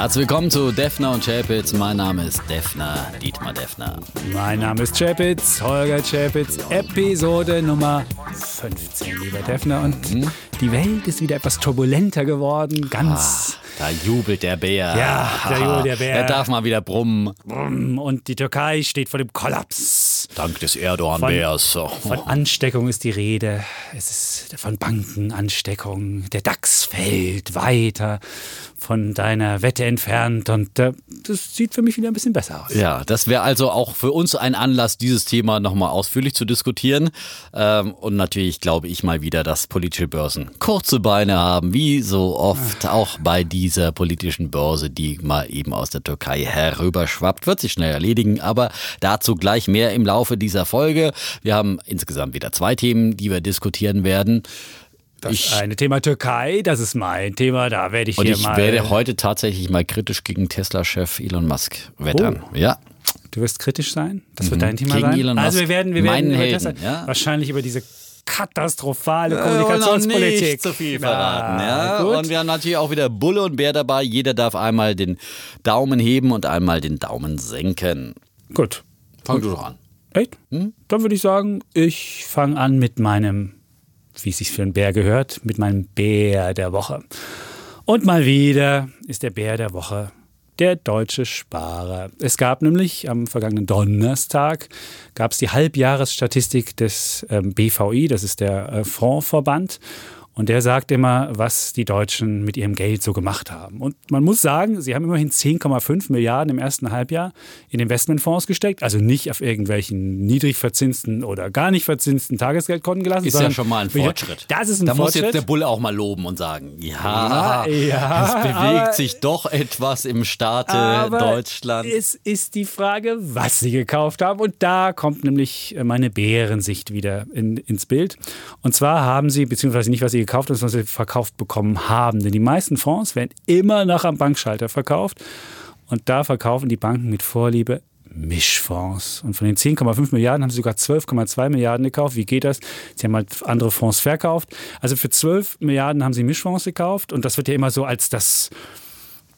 Herzlich willkommen zu Defner und Chapitz. Mein Name ist Defner, Dietmar Defner. Mein Name ist Chapitz, Holger Chapitz, Episode Nummer 15, lieber Defner. Und mhm. die Welt ist wieder etwas turbulenter geworden, ganz. Ah, da jubelt der Bär. Ja, da jubelt der Bär. Er darf mal wieder brummen. Und die Türkei steht vor dem Kollaps. Dank des Erdogan-Bärs. Von, von Ansteckung ist die Rede. Es ist von Bankenansteckung. Der DAX fällt weiter von deiner Wette entfernt und äh, das sieht für mich wieder ein bisschen besser aus. Ja, das wäre also auch für uns ein Anlass, dieses Thema nochmal ausführlich zu diskutieren. Ähm, und natürlich glaube ich mal wieder, dass politische Börsen kurze Beine haben, wie so oft Ach. auch bei dieser politischen Börse, die mal eben aus der Türkei herüberschwappt. Wird sich schnell erledigen, aber dazu gleich mehr im Laufe dieser Folge. Wir haben insgesamt wieder zwei Themen, die wir diskutieren werden. Das ich, eine Thema Türkei, das ist mein Thema, da werde ich und hier ich mal. Ich werde heute tatsächlich mal kritisch gegen Tesla-Chef Elon Musk wettern. Oh. Ja. Du wirst kritisch sein? Das wird mhm. dein Thema gegen sein? Elon Musk, also wir werden, wir werden über Tesla, ja. wahrscheinlich über diese katastrophale Kommunikationspolitik. Nicht zu viel verraten. Ja, ja. Und wir haben natürlich auch wieder Bulle und Bär dabei. Jeder darf einmal den Daumen heben und einmal den Daumen senken. Gut. Fang du doch an. Echt? Hm? Dann würde ich sagen, ich fange an mit meinem wie es sich für einen Bär gehört, mit meinem Bär der Woche. Und mal wieder ist der Bär der Woche der deutsche Sparer. Es gab nämlich am vergangenen Donnerstag gab es die Halbjahresstatistik des ähm, BVI, das ist der äh, Fondsverband. Und der sagt immer, was die Deutschen mit ihrem Geld so gemacht haben. Und man muss sagen, sie haben immerhin 10,5 Milliarden im ersten Halbjahr in Investmentfonds gesteckt. Also nicht auf irgendwelchen niedrig verzinsten oder gar nicht verzinsten Tagesgeldkonten gelassen. Ist ja schon mal ein Fortschritt. Das ist ein da Fortschritt. muss jetzt der Bulle auch mal loben und sagen, ja, ja, ja es bewegt sich doch etwas im Staate aber Deutschland. Es ist die Frage, was sie gekauft haben. Und da kommt nämlich meine Bärensicht wieder in, ins Bild. Und zwar haben sie, beziehungsweise nicht, was sie gekauft haben, was sie verkauft bekommen haben. Denn die meisten Fonds werden immer noch am Bankschalter verkauft. Und da verkaufen die Banken mit Vorliebe Mischfonds. Und von den 10,5 Milliarden haben sie sogar 12,2 Milliarden gekauft. Wie geht das? Sie haben halt andere Fonds verkauft. Also für 12 Milliarden haben sie Mischfonds gekauft. Und das wird ja immer so als das,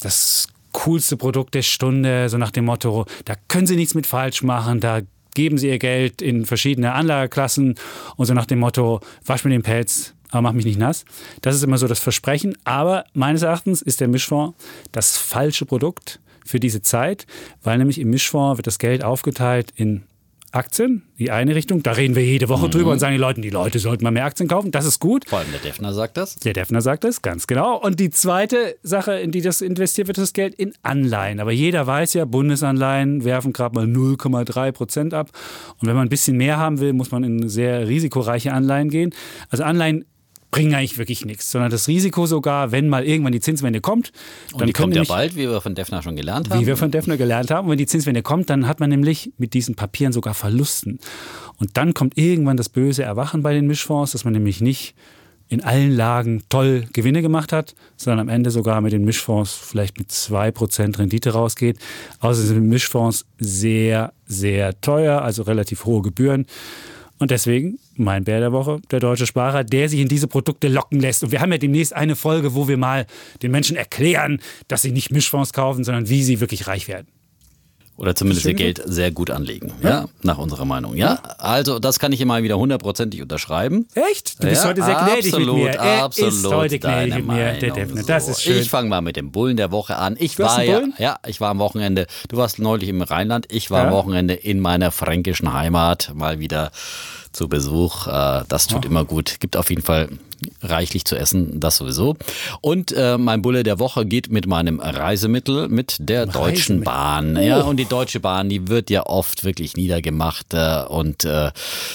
das coolste Produkt der Stunde, so nach dem Motto, da können sie nichts mit falsch machen, da geben sie ihr Geld in verschiedene Anlageklassen und so nach dem Motto, wasch mir den Pelz, aber mach mich nicht nass. Das ist immer so das Versprechen. Aber meines Erachtens ist der Mischfonds das falsche Produkt für diese Zeit, weil nämlich im Mischfonds wird das Geld aufgeteilt in Aktien, die eine Richtung. Da reden wir jede Woche mhm. drüber und sagen die Leute, die Leute sollten mal mehr Aktien kaufen. Das ist gut. Vor allem der Defner sagt das. Der Defner sagt das, ganz genau. Und die zweite Sache, in die das investiert wird, ist das Geld in Anleihen. Aber jeder weiß ja, Bundesanleihen werfen gerade mal 0,3 Prozent ab. Und wenn man ein bisschen mehr haben will, muss man in sehr risikoreiche Anleihen gehen. Also Anleihen bringen eigentlich wirklich nichts, sondern das Risiko sogar, wenn mal irgendwann die Zinswende kommt. Dann Und die kommt ja bald, wie wir von Defner schon gelernt haben. Wie wir von Defner gelernt haben. Und wenn die Zinswende kommt, dann hat man nämlich mit diesen Papieren sogar Verlusten. Und dann kommt irgendwann das böse Erwachen bei den Mischfonds, dass man nämlich nicht in allen Lagen toll Gewinne gemacht hat, sondern am Ende sogar mit den Mischfonds vielleicht mit 2% Rendite rausgeht. Außerdem sind Mischfonds sehr, sehr teuer, also relativ hohe Gebühren. Und deswegen mein Bär der Woche, der deutsche Sparer, der sich in diese Produkte locken lässt. Und wir haben ja demnächst eine Folge, wo wir mal den Menschen erklären, dass sie nicht Mischfonds kaufen, sondern wie sie wirklich reich werden. Oder zumindest ihr Geld sehr gut anlegen, ja? ja? nach unserer Meinung. Ja, also das kann ich immer wieder hundertprozentig unterschreiben. Echt? Du bist ja, heute sehr gnädig absolut, mit mir. Er absolut, ist heute gnädig mit mir, der Defner. Das ist schön. Ich fange mal mit dem Bullen der Woche an. Ich du war ja, ja, ich war am Wochenende. Du warst neulich im Rheinland. Ich war ja. am Wochenende in meiner fränkischen Heimat mal wieder zu Besuch. Äh, das tut oh. immer gut. Gibt auf jeden Fall reichlich zu essen, das sowieso. Und äh, mein Bulle der Woche geht mit meinem Reisemittel, mit der Deutschen Bahn. Oh. Ja, und die Deutsche Bahn, die wird ja oft wirklich niedergemacht äh, und äh,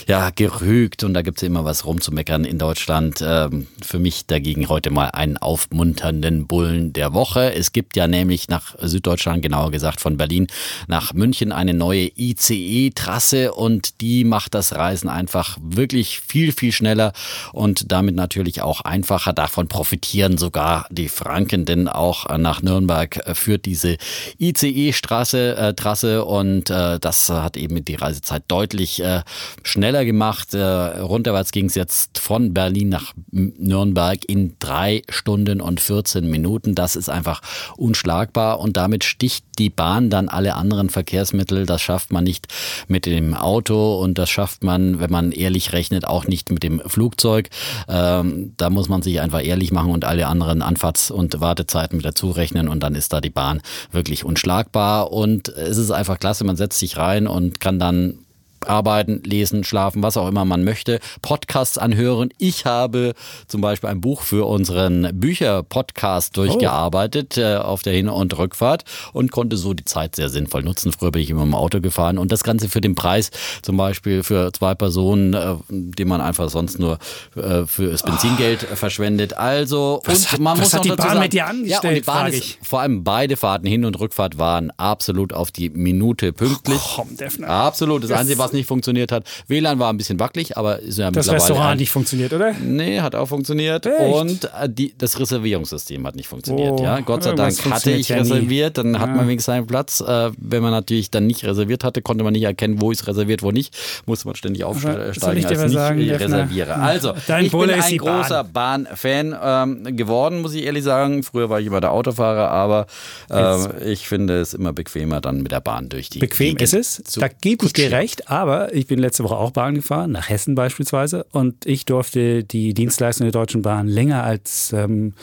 ja, gerügt und da gibt es immer was rumzumeckern in Deutschland. Ähm, für mich dagegen heute mal einen aufmunternden Bullen der Woche. Es gibt ja nämlich nach Süddeutschland, genauer gesagt von Berlin nach München, eine neue ICE-Trasse und die macht das Reisen einfach wirklich viel, viel schneller und damit natürlich auch einfacher. Davon profitieren sogar die Franken, denn auch nach Nürnberg führt diese ICE-Straße, äh, Trasse und äh, das hat eben die Reisezeit deutlich äh, schneller gemacht. Äh, runterwärts ging es jetzt von Berlin nach Nürnberg in drei Stunden und 14 Minuten. Das ist einfach unschlagbar und damit sticht die Bahn dann alle anderen Verkehrsmittel. Das schafft man nicht mit dem Auto und das schafft man, wenn man ehrlich rechnet, auch nicht mit dem Flugzeug. Ähm, da muss man sich einfach ehrlich machen und alle anderen Anfahrts- und Wartezeiten mit dazu rechnen und dann ist da die Bahn wirklich unschlagbar und es ist einfach klasse, man setzt sich rein und kann dann arbeiten, lesen, schlafen, was auch immer man möchte, Podcasts anhören. Ich habe zum Beispiel ein Buch für unseren Bücher-Podcast durchgearbeitet oh. äh, auf der Hin- und Rückfahrt und konnte so die Zeit sehr sinnvoll nutzen. Früher bin ich immer im Auto gefahren und das Ganze für den Preis zum Beispiel für zwei Personen, äh, die man einfach sonst nur äh, für das Benzingeld oh. verschwendet. Also was und hat, man muss hat die Bahn sagen, mit dir angestellt? Ja, und die Bahn ist, vor allem beide Fahrten Hin- und Rückfahrt waren absolut auf die Minute pünktlich. Oh, komm, Absolut. Das, das Einzige, was nicht funktioniert hat. WLAN war ein bisschen wackelig, aber ist ja Das Restaurant hat nicht funktioniert, oder? Nee, hat auch funktioniert. Echt? Und äh, die, das Reservierungssystem hat nicht funktioniert. Oh, ja, Gott sei Dank hatte ich ja reserviert, dann ja. hat man wenigstens einen Platz. Äh, wenn man natürlich dann nicht reserviert hatte, konnte man nicht erkennen, wo ist reserviert, wo nicht. Musste man ständig aufsteigen, Soll ich dir als sagen, nicht reserviere. Also, Dein ich Bulle bin ein großer Bahn-Fan Bahn, ähm, geworden, muss ich ehrlich sagen. Früher war ich immer der Autofahrer, aber äh, ich finde es immer bequemer, dann mit der Bahn durch die Bequem Wege ist es, da gebe ich dir recht, aber ich bin letzte Woche auch Bahn gefahren, nach Hessen beispielsweise, und ich durfte die Dienstleistung der Deutschen Bahn länger als ähm,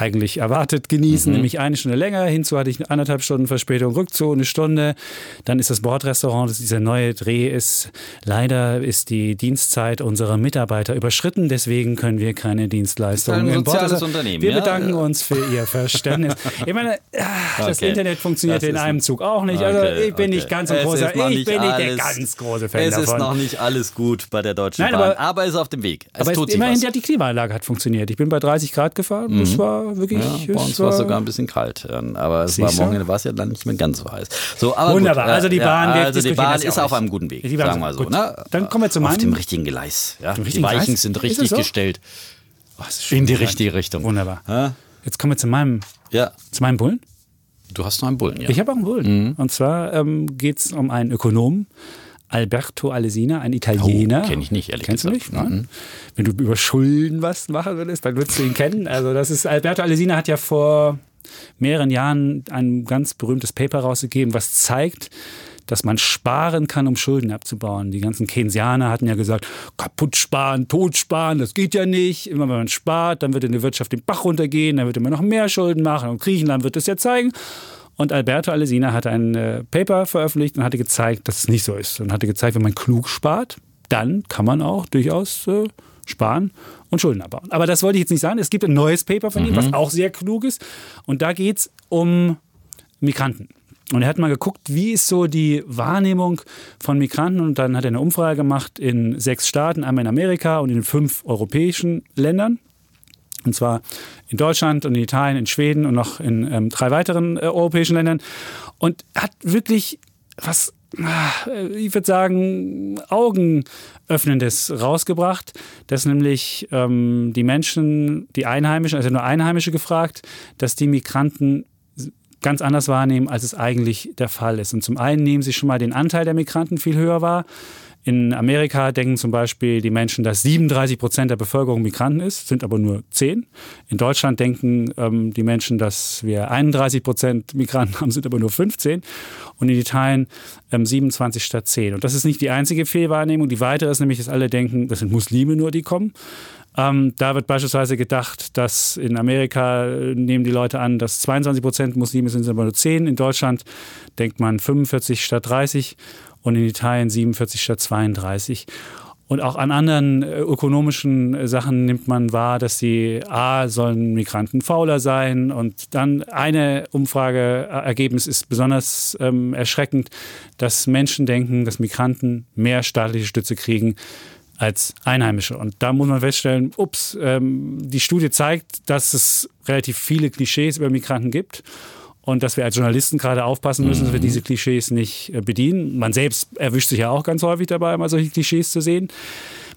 eigentlich erwartet genießen, mhm. nämlich eine Stunde länger. Hinzu hatte ich anderthalb Stunden Verspätung, Rückzug eine Stunde. Dann ist das Bordrestaurant, das dieser neue Dreh ist. Leider ist die Dienstzeit unserer Mitarbeiter überschritten, deswegen können wir keine Dienstleistungen im Bordrestaurant. Unternehmen, wir ja? bedanken uns für Ihr Verständnis. ich meine, das okay. Internet funktioniert das in einem Zug auch nicht. Also okay, ich bin okay. nicht ganz so großer, ich bin nicht der ganz große Fan es davon. Es ist noch nicht alles gut bei der Deutschen Nein, Bahn, aber, aber es ist auf dem Weg. Es aber tut es, immerhin was. die Klimaanlage hat funktioniert. Ich bin bei 30 Grad gefahren. Mhm. Das war wirklich. Ja, bei uns war es sogar ein bisschen kalt. Aber es war morgen war es ja dann nicht mehr ganz so heiß. So, aber Wunderbar. Gut, also die Bahn, ja, also die Bahn ist auf einem guten Weg, sagen wir so. Ne? Dann kommen wir zu meinem. Auf dem richtigen Gleis. Ja? Die Weichen Gleis? sind richtig so? gestellt. Oh, in die richtige Richtung. Wunderbar. Ja? Jetzt kommen wir zu meinem, ja. zu meinem Bullen. Du hast noch einen Bullen, ja. Ich habe auch einen Bullen. Mhm. Und zwar ähm, geht es um einen Ökonomen, Alberto Alesina, ein Italiener. Oh, Kenne ich nicht, ehrlich Kennst gesagt. du nicht? Nein. Mhm. Wenn du über Schulden was machen würdest, dann würdest du ihn kennen. Also das ist Alberto Alesina hat ja vor mehreren Jahren ein ganz berühmtes Paper rausgegeben, was zeigt, dass man sparen kann, um Schulden abzubauen. Die ganzen Keynesianer hatten ja gesagt, kaputt sparen, tot sparen, das geht ja nicht. Immer wenn man spart, dann wird in der Wirtschaft den Bach runtergehen, dann wird immer noch mehr Schulden machen und Griechenland wird das ja zeigen. Und Alberto Alesina hat ein äh, Paper veröffentlicht und hatte gezeigt, dass es nicht so ist. Und hatte gezeigt, wenn man klug spart, dann kann man auch durchaus äh, sparen und Schulden abbauen. Aber das wollte ich jetzt nicht sagen. Es gibt ein neues Paper von ihm, was mhm. auch sehr klug ist. Und da geht es um Migranten. Und er hat mal geguckt, wie ist so die Wahrnehmung von Migranten. Und dann hat er eine Umfrage gemacht in sechs Staaten, einmal in Amerika und in fünf europäischen Ländern. Und zwar in Deutschland und in Italien, in Schweden und noch in ähm, drei weiteren äh, europäischen Ländern. Und hat wirklich was ich würde sagen, Augenöffnendes rausgebracht, dass nämlich ähm, die Menschen, die Einheimischen, also nur Einheimische gefragt, dass die Migranten ganz anders wahrnehmen, als es eigentlich der Fall ist. Und zum einen nehmen sie schon mal den Anteil der Migranten viel höher wahr. In Amerika denken zum Beispiel die Menschen, dass 37 Prozent der Bevölkerung Migranten ist, sind aber nur 10. In Deutschland denken ähm, die Menschen, dass wir 31 Prozent Migranten haben, sind aber nur 15. Und in Italien ähm, 27 statt 10. Und das ist nicht die einzige Fehlwahrnehmung. Die weitere ist nämlich, dass alle denken, das sind Muslime nur, die kommen. Ähm, da wird beispielsweise gedacht, dass in Amerika äh, nehmen die Leute an, dass 22 Prozent Muslime sind, sind aber nur 10. In Deutschland denkt man 45 statt 30 und in Italien 47 statt 32. Und auch an anderen äh, ökonomischen äh, Sachen nimmt man wahr, dass die A, sollen Migranten fauler sein. Und dann eine Umfrageergebnis ist besonders ähm, erschreckend, dass Menschen denken, dass Migranten mehr staatliche Stütze kriegen als Einheimische. Und da muss man feststellen, ups, ähm, die Studie zeigt, dass es relativ viele Klischees über Migranten gibt und dass wir als Journalisten gerade aufpassen müssen, dass wir mhm. diese Klischees nicht äh, bedienen. Man selbst erwischt sich ja auch ganz häufig dabei, mal solche Klischees zu sehen.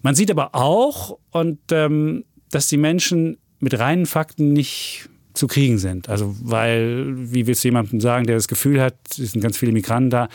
Man sieht aber auch, und ähm, dass die Menschen mit reinen Fakten nicht zu kriegen sind. Also weil, wie willst du jemandem sagen, der das Gefühl hat, es sind ganz viele Migranten da,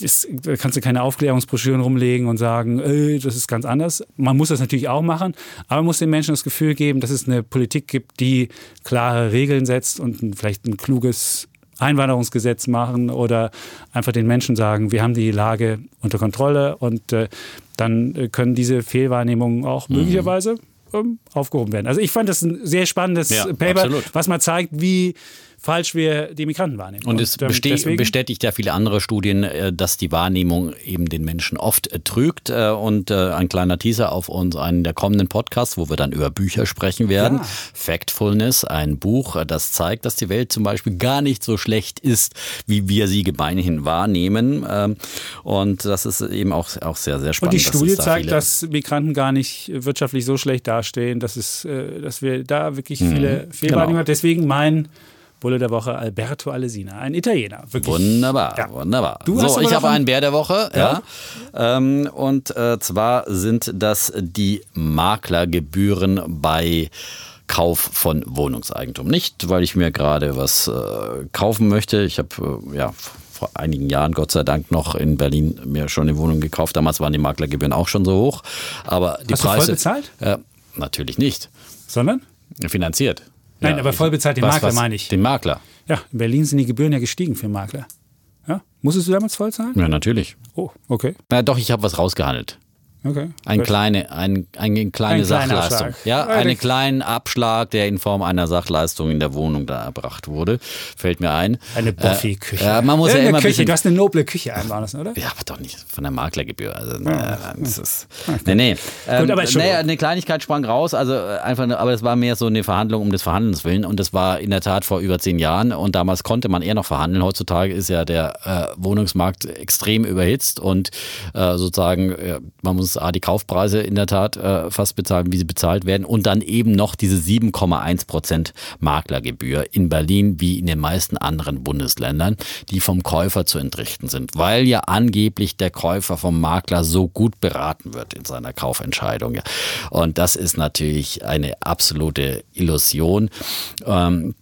das, da kannst du keine Aufklärungsbroschüren rumlegen und sagen, äh, das ist ganz anders. Man muss das natürlich auch machen, aber man muss den Menschen das Gefühl geben, dass es eine Politik gibt, die klare Regeln setzt und vielleicht ein kluges Einwanderungsgesetz machen oder einfach den Menschen sagen, wir haben die Lage unter Kontrolle und äh, dann können diese Fehlwahrnehmungen auch mhm. möglicherweise ähm, aufgehoben werden. Also ich fand das ein sehr spannendes ja, Paper, absolut. was mal zeigt, wie falsch wir die Migranten wahrnehmen. Und es und, ähm, bestätigt ja viele andere Studien, äh, dass die Wahrnehmung eben den Menschen oft äh, trügt. Äh, und ein kleiner Teaser auf uns, einen der kommenden Podcasts, wo wir dann über Bücher sprechen werden. Ja. Factfulness, ein Buch, das zeigt, dass die Welt zum Beispiel gar nicht so schlecht ist, wie wir sie gemeinhin wahrnehmen. Ähm, und das ist eben auch, auch sehr, sehr spannend. Und die Studie da zeigt, dass Migranten gar nicht wirtschaftlich so schlecht dastehen, dass, es, dass wir da wirklich mhm. viele mhm, Fehlwahrnehmungen genau. haben. Deswegen mein Bulle der Woche Alberto Alesina, ein Italiener. Wirklich. Wunderbar, ja. wunderbar. Du so, ich habe einen Bär der Woche, ja. ja. Ähm, und äh, zwar sind das die Maklergebühren bei Kauf von Wohnungseigentum. Nicht, weil ich mir gerade was äh, kaufen möchte. Ich habe äh, ja vor einigen Jahren, Gott sei Dank, noch in Berlin mir schon eine Wohnung gekauft. Damals waren die Maklergebühren auch schon so hoch. Aber die Hast Preise. Du voll bezahlt? Äh, natürlich nicht. Sondern? Finanziert. Nein, ja, aber voll bezahlt den was, Makler, was, meine ich. Den Makler. Ja, in Berlin sind die Gebühren ja gestiegen für Makler. Ja? Musstest du damals voll zahlen? Ja, natürlich. Oh, okay. Na doch, ich habe was rausgehandelt. Okay. Ein kleine, ein, eine kleine ein Sachleistung. Ja, einen kleinen Abschlag, der in Form einer Sachleistung in der Wohnung da erbracht wurde. Fällt mir ein. Eine Buffy-Küche. Äh, man muss ja, ja immer Küche. Du hast eine noble Küche einbauen lassen, oder? Ja, aber doch nicht von der Maklergebühr. Also, ja. das ist, nee, nee. Ähm, Gut, aber nee, eine Kleinigkeit sprang raus, also äh, einfach, aber es war mehr so eine Verhandlung um des Verhandelns willen und das war in der Tat vor über zehn Jahren und damals konnte man eher noch verhandeln. Heutzutage ist ja der äh, Wohnungsmarkt extrem überhitzt und äh, sozusagen, man muss A, die Kaufpreise Preise in der Tat äh, fast bezahlen, wie sie bezahlt werden. Und dann eben noch diese 7,1 Prozent Maklergebühr in Berlin wie in den meisten anderen Bundesländern, die vom Käufer zu entrichten sind, weil ja angeblich der Käufer vom Makler so gut beraten wird in seiner Kaufentscheidung. Und das ist natürlich eine absolute Illusion. Ähm,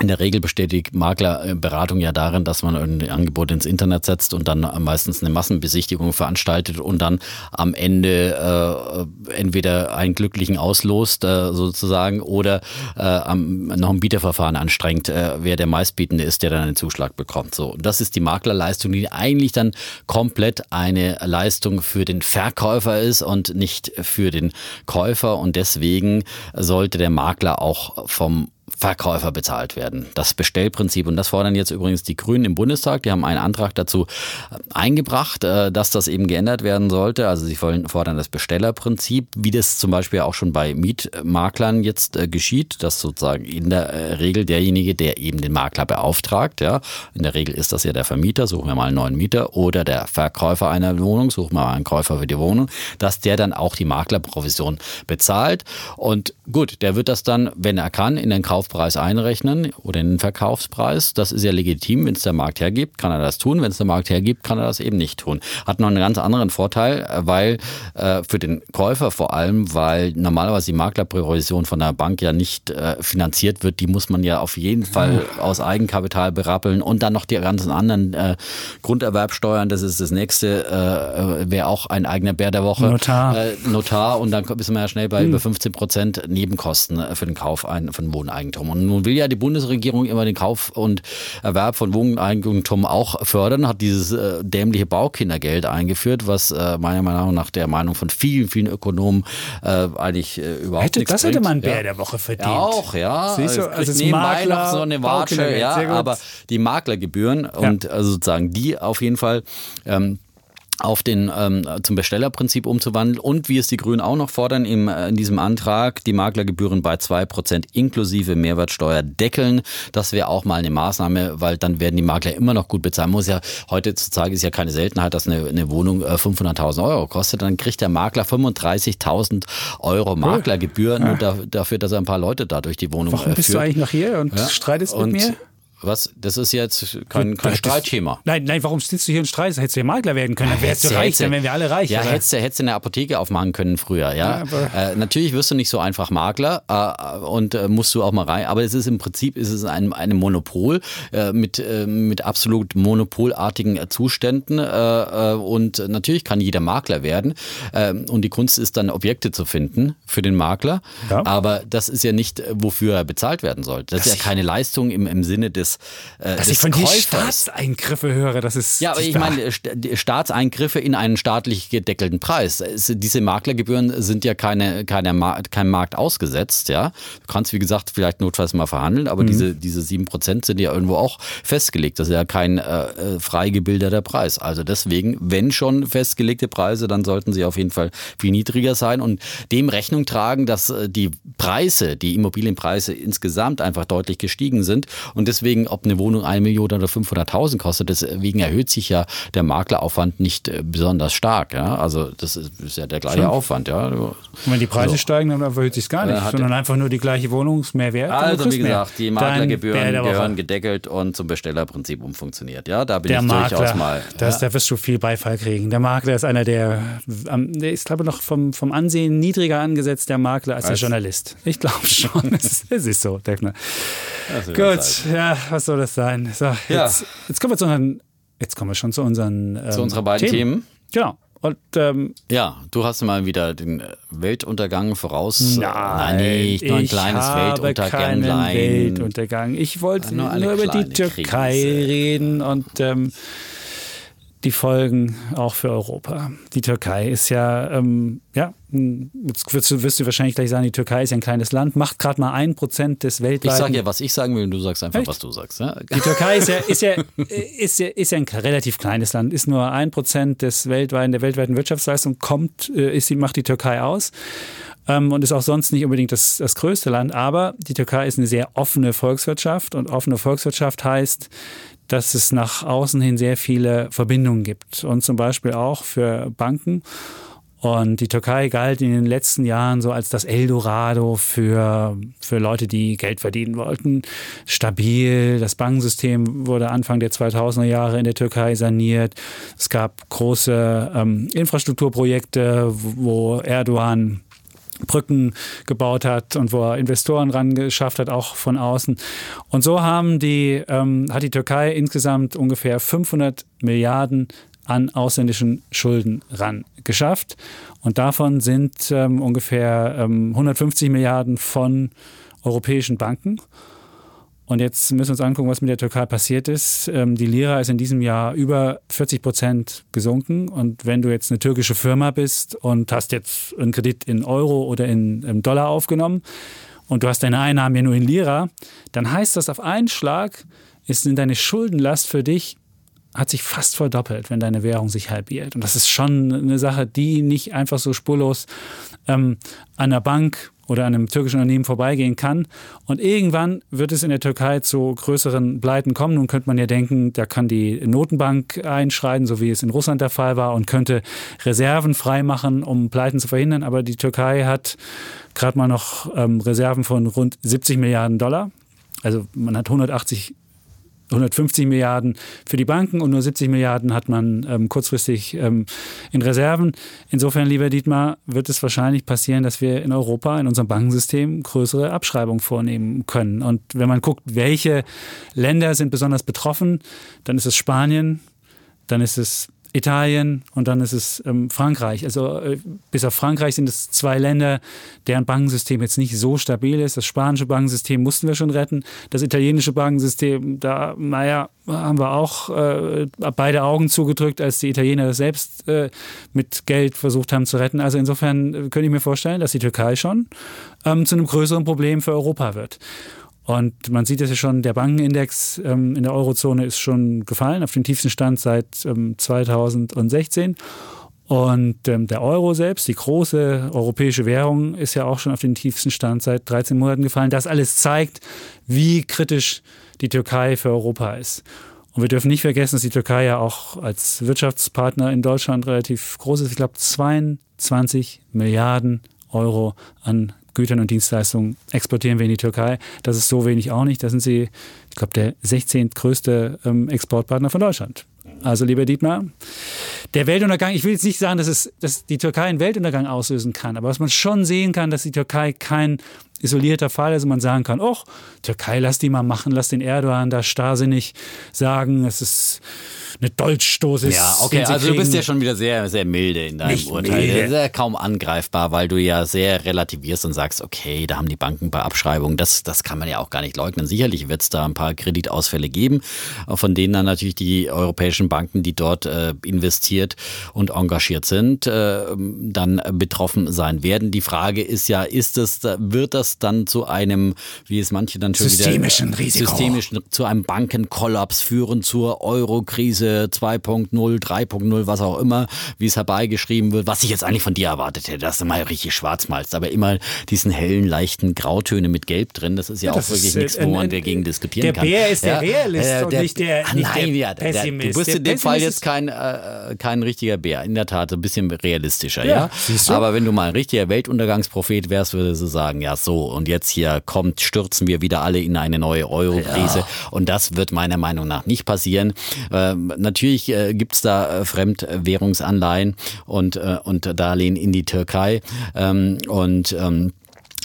in der Regel besteht die Maklerberatung ja darin, dass man ein Angebot ins Internet setzt und dann meistens eine Massenbesichtigung veranstaltet und dann am Ende äh, entweder einen Glücklichen auslost äh, sozusagen oder äh, am, noch ein Bieterverfahren anstrengt, äh, wer der meistbietende ist, der dann einen Zuschlag bekommt. So, und das ist die Maklerleistung, die eigentlich dann komplett eine Leistung für den Verkäufer ist und nicht für den Käufer und deswegen sollte der Makler auch vom Verkäufer bezahlt werden. Das Bestellprinzip. Und das fordern jetzt übrigens die Grünen im Bundestag. Die haben einen Antrag dazu äh, eingebracht, äh, dass das eben geändert werden sollte. Also sie fordern das Bestellerprinzip, wie das zum Beispiel auch schon bei Mietmaklern jetzt äh, geschieht, dass sozusagen in der Regel derjenige, der eben den Makler beauftragt, ja, in der Regel ist das ja der Vermieter, suchen wir mal einen neuen Mieter, oder der Verkäufer einer Wohnung, suchen wir mal einen Käufer für die Wohnung, dass der dann auch die Maklerprovision bezahlt. Und gut, der wird das dann, wenn er kann, in den Kauf Kaufpreis einrechnen oder in den Verkaufspreis. Das ist ja legitim. Wenn es der Markt hergibt, kann er das tun. Wenn es der Markt hergibt, kann er das eben nicht tun. Hat noch einen ganz anderen Vorteil, weil äh, für den Käufer vor allem, weil normalerweise die Maklerprovision von der Bank ja nicht äh, finanziert wird. Die muss man ja auf jeden Fall aus Eigenkapital berappeln und dann noch die ganzen anderen äh, Grunderwerbsteuern. Das ist das nächste, äh, wäre auch ein eigener Bär der Woche. Notar. Äh, Notar und dann ist man ja schnell bei hm. über 15 Prozent Nebenkosten für den Kauf ein, von Wohneigentum. Wohneigentum. Und nun will ja die Bundesregierung immer den Kauf und Erwerb von Wohneigentum auch fördern, hat dieses äh, dämliche Baukindergeld eingeführt, was äh, meiner Meinung nach der Meinung von vielen, vielen Ökonomen äh, eigentlich äh, überhaupt hätte, nichts Das bringt. hätte man Bär ja. der Woche verdient. Ja, auch, ja. Siehst du, also es nebenbei Makler, noch so eine Watsche, ja, aber die Maklergebühren ja. und also sozusagen die auf jeden Fall ähm, auf den ähm, zum Bestellerprinzip umzuwandeln und wie es die Grünen auch noch fordern im, äh, in diesem Antrag, die Maklergebühren bei zwei Prozent inklusive Mehrwertsteuer deckeln. Das wäre auch mal eine Maßnahme, weil dann werden die Makler immer noch gut bezahlen. Muss ja heutzutage ist ja keine Seltenheit, dass eine, eine Wohnung äh, 500.000 Euro kostet. Dann kriegt der Makler 35.000 Euro Maklergebühr, ja. nur da, dafür, dass er ein paar Leute dadurch die Wohnung Warum äh, bist du eigentlich noch hier und ja. streitest und, mit mir? Was? Das ist jetzt kein, kein Streitthema. Nein, nein, warum sitzt du hier und streitest? Hättest du ja Makler werden können, dann wärst du reich, dann wären wir alle reich. Ja, hättest du, hättest eine Apotheke aufmachen können früher, ja. ja äh, natürlich wirst du nicht so einfach Makler äh, und äh, musst du auch mal rein, aber es ist im Prinzip ist es ein, ein Monopol äh, mit, äh, mit absolut monopolartigen Zuständen äh, und natürlich kann jeder Makler werden und die Kunst ist dann Objekte zu finden für den Makler, ja. aber das ist ja nicht, wofür er bezahlt werden soll. Das, das ist ja keine Leistung im, im Sinne des des, äh, Dass des ich von dir Staatseingriffe höre, das ist. Ja, aber ich meine, Staatseingriffe in einen staatlich gedeckelten Preis. Diese Maklergebühren sind ja keine, keine, kein Markt ausgesetzt, ja. Du kannst, wie gesagt, vielleicht notfalls mal verhandeln, aber mhm. diese, diese 7% sind ja irgendwo auch festgelegt. Das ist ja kein äh, äh, frei gebildeter Preis. Also deswegen, wenn schon festgelegte Preise, dann sollten sie auf jeden Fall viel niedriger sein und dem Rechnung tragen, dass äh, die Preise, die Immobilienpreise insgesamt einfach deutlich gestiegen sind und deswegen deswegen, ob eine Wohnung eine Million oder 500.000 kostet, deswegen erhöht sich ja der Makleraufwand nicht äh, besonders stark. Ja? Also das ist, ist ja der gleiche Schon. Aufwand. Ja? Und wenn die Preise also, steigen, dann erhöht sich gar nicht, sondern einfach nur die gleiche Wohnung ist mehr wert. Also wie gesagt, die Maklergebühren gehören gedeckelt und zum Bestellerprinzip umfunktioniert. Ja, da bin der ich Makler, durchaus mal. Das, ja. Da wirst du viel Beifall kriegen. Der Makler ist einer der, der ist glaube ich noch vom, vom Ansehen niedriger angesetzt, der Makler, als, als der Journalist. Ich glaube schon. Es ist so, Defner. Gut, ja, was soll das sein? So, ja. jetzt, jetzt, kommen wir zu unseren, jetzt kommen wir schon zu unseren ähm, zu unserer beiden Themen. Themen. Genau. Und, ähm, ja, du hast mal wieder den Weltuntergang voraus. Nein, nein nicht nur ein kleines Weltuntergang. Weltuntergang. Ich wollte nur, nur über die Türkei Krise. reden und ähm, die Folgen auch für Europa. Die Türkei ist ja, ähm, ja, jetzt wirst du, wahrscheinlich gleich sagen, die Türkei ist ja ein kleines Land, macht gerade mal ein Prozent des weltweiten. Ich sage ja, was ich sagen will, und du sagst einfach, Echt? was du sagst. Ja? Die Türkei ist ja, ist ja, ist ja, ist ja ein relativ kleines Land, ist nur ein Prozent des weltweiten, der weltweiten Wirtschaftsleistung, kommt, äh, ist, macht die Türkei aus ähm, und ist auch sonst nicht unbedingt das, das größte Land. Aber die Türkei ist eine sehr offene Volkswirtschaft und offene Volkswirtschaft heißt, dass es nach außen hin sehr viele Verbindungen gibt und zum Beispiel auch für Banken. Und die Türkei galt in den letzten Jahren so als das Eldorado für, für Leute, die Geld verdienen wollten. Stabil. Das Bankensystem wurde Anfang der 2000er Jahre in der Türkei saniert. Es gab große ähm, Infrastrukturprojekte, wo Erdogan Brücken gebaut hat und wo er Investoren ran geschafft hat, auch von außen. Und so haben die, ähm, hat die Türkei insgesamt ungefähr 500 Milliarden an ausländischen Schulden ran geschafft. Und davon sind ähm, ungefähr ähm, 150 Milliarden von europäischen Banken. Und jetzt müssen wir uns angucken, was mit der Türkei passiert ist. Ähm, die Lira ist in diesem Jahr über 40 Prozent gesunken. Und wenn du jetzt eine türkische Firma bist und hast jetzt einen Kredit in Euro oder in Dollar aufgenommen und du hast deine Einnahmen ja nur in Lira, dann heißt das auf einen Schlag, ist in deine Schuldenlast für dich hat sich fast verdoppelt, wenn deine Währung sich halbiert. Und das ist schon eine Sache, die nicht einfach so spurlos ähm, an der Bank oder an einem türkischen Unternehmen vorbeigehen kann. Und irgendwann wird es in der Türkei zu größeren Pleiten kommen. Nun könnte man ja denken, da kann die Notenbank einschreiten, so wie es in Russland der Fall war, und könnte Reserven freimachen, um Pleiten zu verhindern. Aber die Türkei hat gerade mal noch ähm, Reserven von rund 70 Milliarden Dollar. Also man hat 180 150 Milliarden für die Banken und nur 70 Milliarden hat man ähm, kurzfristig ähm, in Reserven. Insofern, lieber Dietmar, wird es wahrscheinlich passieren, dass wir in Europa in unserem Bankensystem größere Abschreibungen vornehmen können. Und wenn man guckt, welche Länder sind besonders betroffen, dann ist es Spanien, dann ist es Italien und dann ist es ähm, Frankreich. Also äh, bis auf Frankreich sind es zwei Länder, deren Bankensystem jetzt nicht so stabil ist. Das spanische Bankensystem mussten wir schon retten. Das italienische Bankensystem, da, naja, haben wir auch äh, beide Augen zugedrückt, als die Italiener das selbst äh, mit Geld versucht haben zu retten. Also insofern äh, könnte ich mir vorstellen, dass die Türkei schon ähm, zu einem größeren Problem für Europa wird. Und man sieht es ja schon, der Bankenindex ähm, in der Eurozone ist schon gefallen auf den tiefsten Stand seit ähm, 2016. Und ähm, der Euro selbst, die große europäische Währung, ist ja auch schon auf den tiefsten Stand seit 13 Monaten gefallen. Das alles zeigt, wie kritisch die Türkei für Europa ist. Und wir dürfen nicht vergessen, dass die Türkei ja auch als Wirtschaftspartner in Deutschland relativ groß ist. Ich glaube, 22 Milliarden Euro an Gütern und Dienstleistungen exportieren wir in die Türkei. Das ist so wenig auch nicht. Da sind sie, ich glaube, der 16. größte ähm, Exportpartner von Deutschland. Also, lieber Dietmar, der Weltuntergang, ich will jetzt nicht sagen, dass, es, dass die Türkei einen Weltuntergang auslösen kann, aber was man schon sehen kann, dass die Türkei kein isolierter Fall und man sagen kann, oh, Türkei, lass die mal machen, lass den Erdogan da starrsinnig sagen, es ist eine Dolchstoß ist. Ja, okay, also du bist ja schon wieder sehr, sehr milde in deinem Nicht Urteil. Milde. Sehr kaum angreifbar, weil du ja sehr relativierst und sagst, okay, da haben die Banken bei Abschreibungen. Das, das kann man ja auch gar nicht leugnen. Sicherlich wird es da ein paar Kreditausfälle geben, von denen dann natürlich die europäischen Banken, die dort äh, investiert und engagiert sind, äh, dann betroffen sein werden. Die Frage ist ja, ist es, wird das dann zu einem, wie es manche dann schon systemischen wieder, Risiko. systemischen, zu einem Bankenkollaps führen, zur Euro-Krise? 2.0, 3.0, was auch immer, wie es herbeigeschrieben wird, was ich jetzt eigentlich von dir erwartet hätte, dass du mal richtig schwarz malst, aber immer diesen hellen, leichten Grautöne mit Gelb drin, das ist ja, ja auch wirklich ist, nichts, äh, wo man dagegen diskutieren der kann. Der Bär ist der Realist äh, und der, nicht der, nicht nein, der ja, Pessimist. Der, du bist in dem Fall jetzt kein, äh, kein richtiger Bär, in der Tat, ein bisschen realistischer, ja. ja? Aber wenn du mal ein richtiger Weltuntergangsprophet wärst, würdest du sagen, ja so, und jetzt hier kommt, stürzen wir wieder alle in eine neue Euro-Krise. Ja. Und das wird meiner Meinung nach nicht passieren. Ähm, natürlich äh, gibt es da äh, Fremdwährungsanleihen und, äh, und Darlehen in die Türkei. Ähm, und ähm,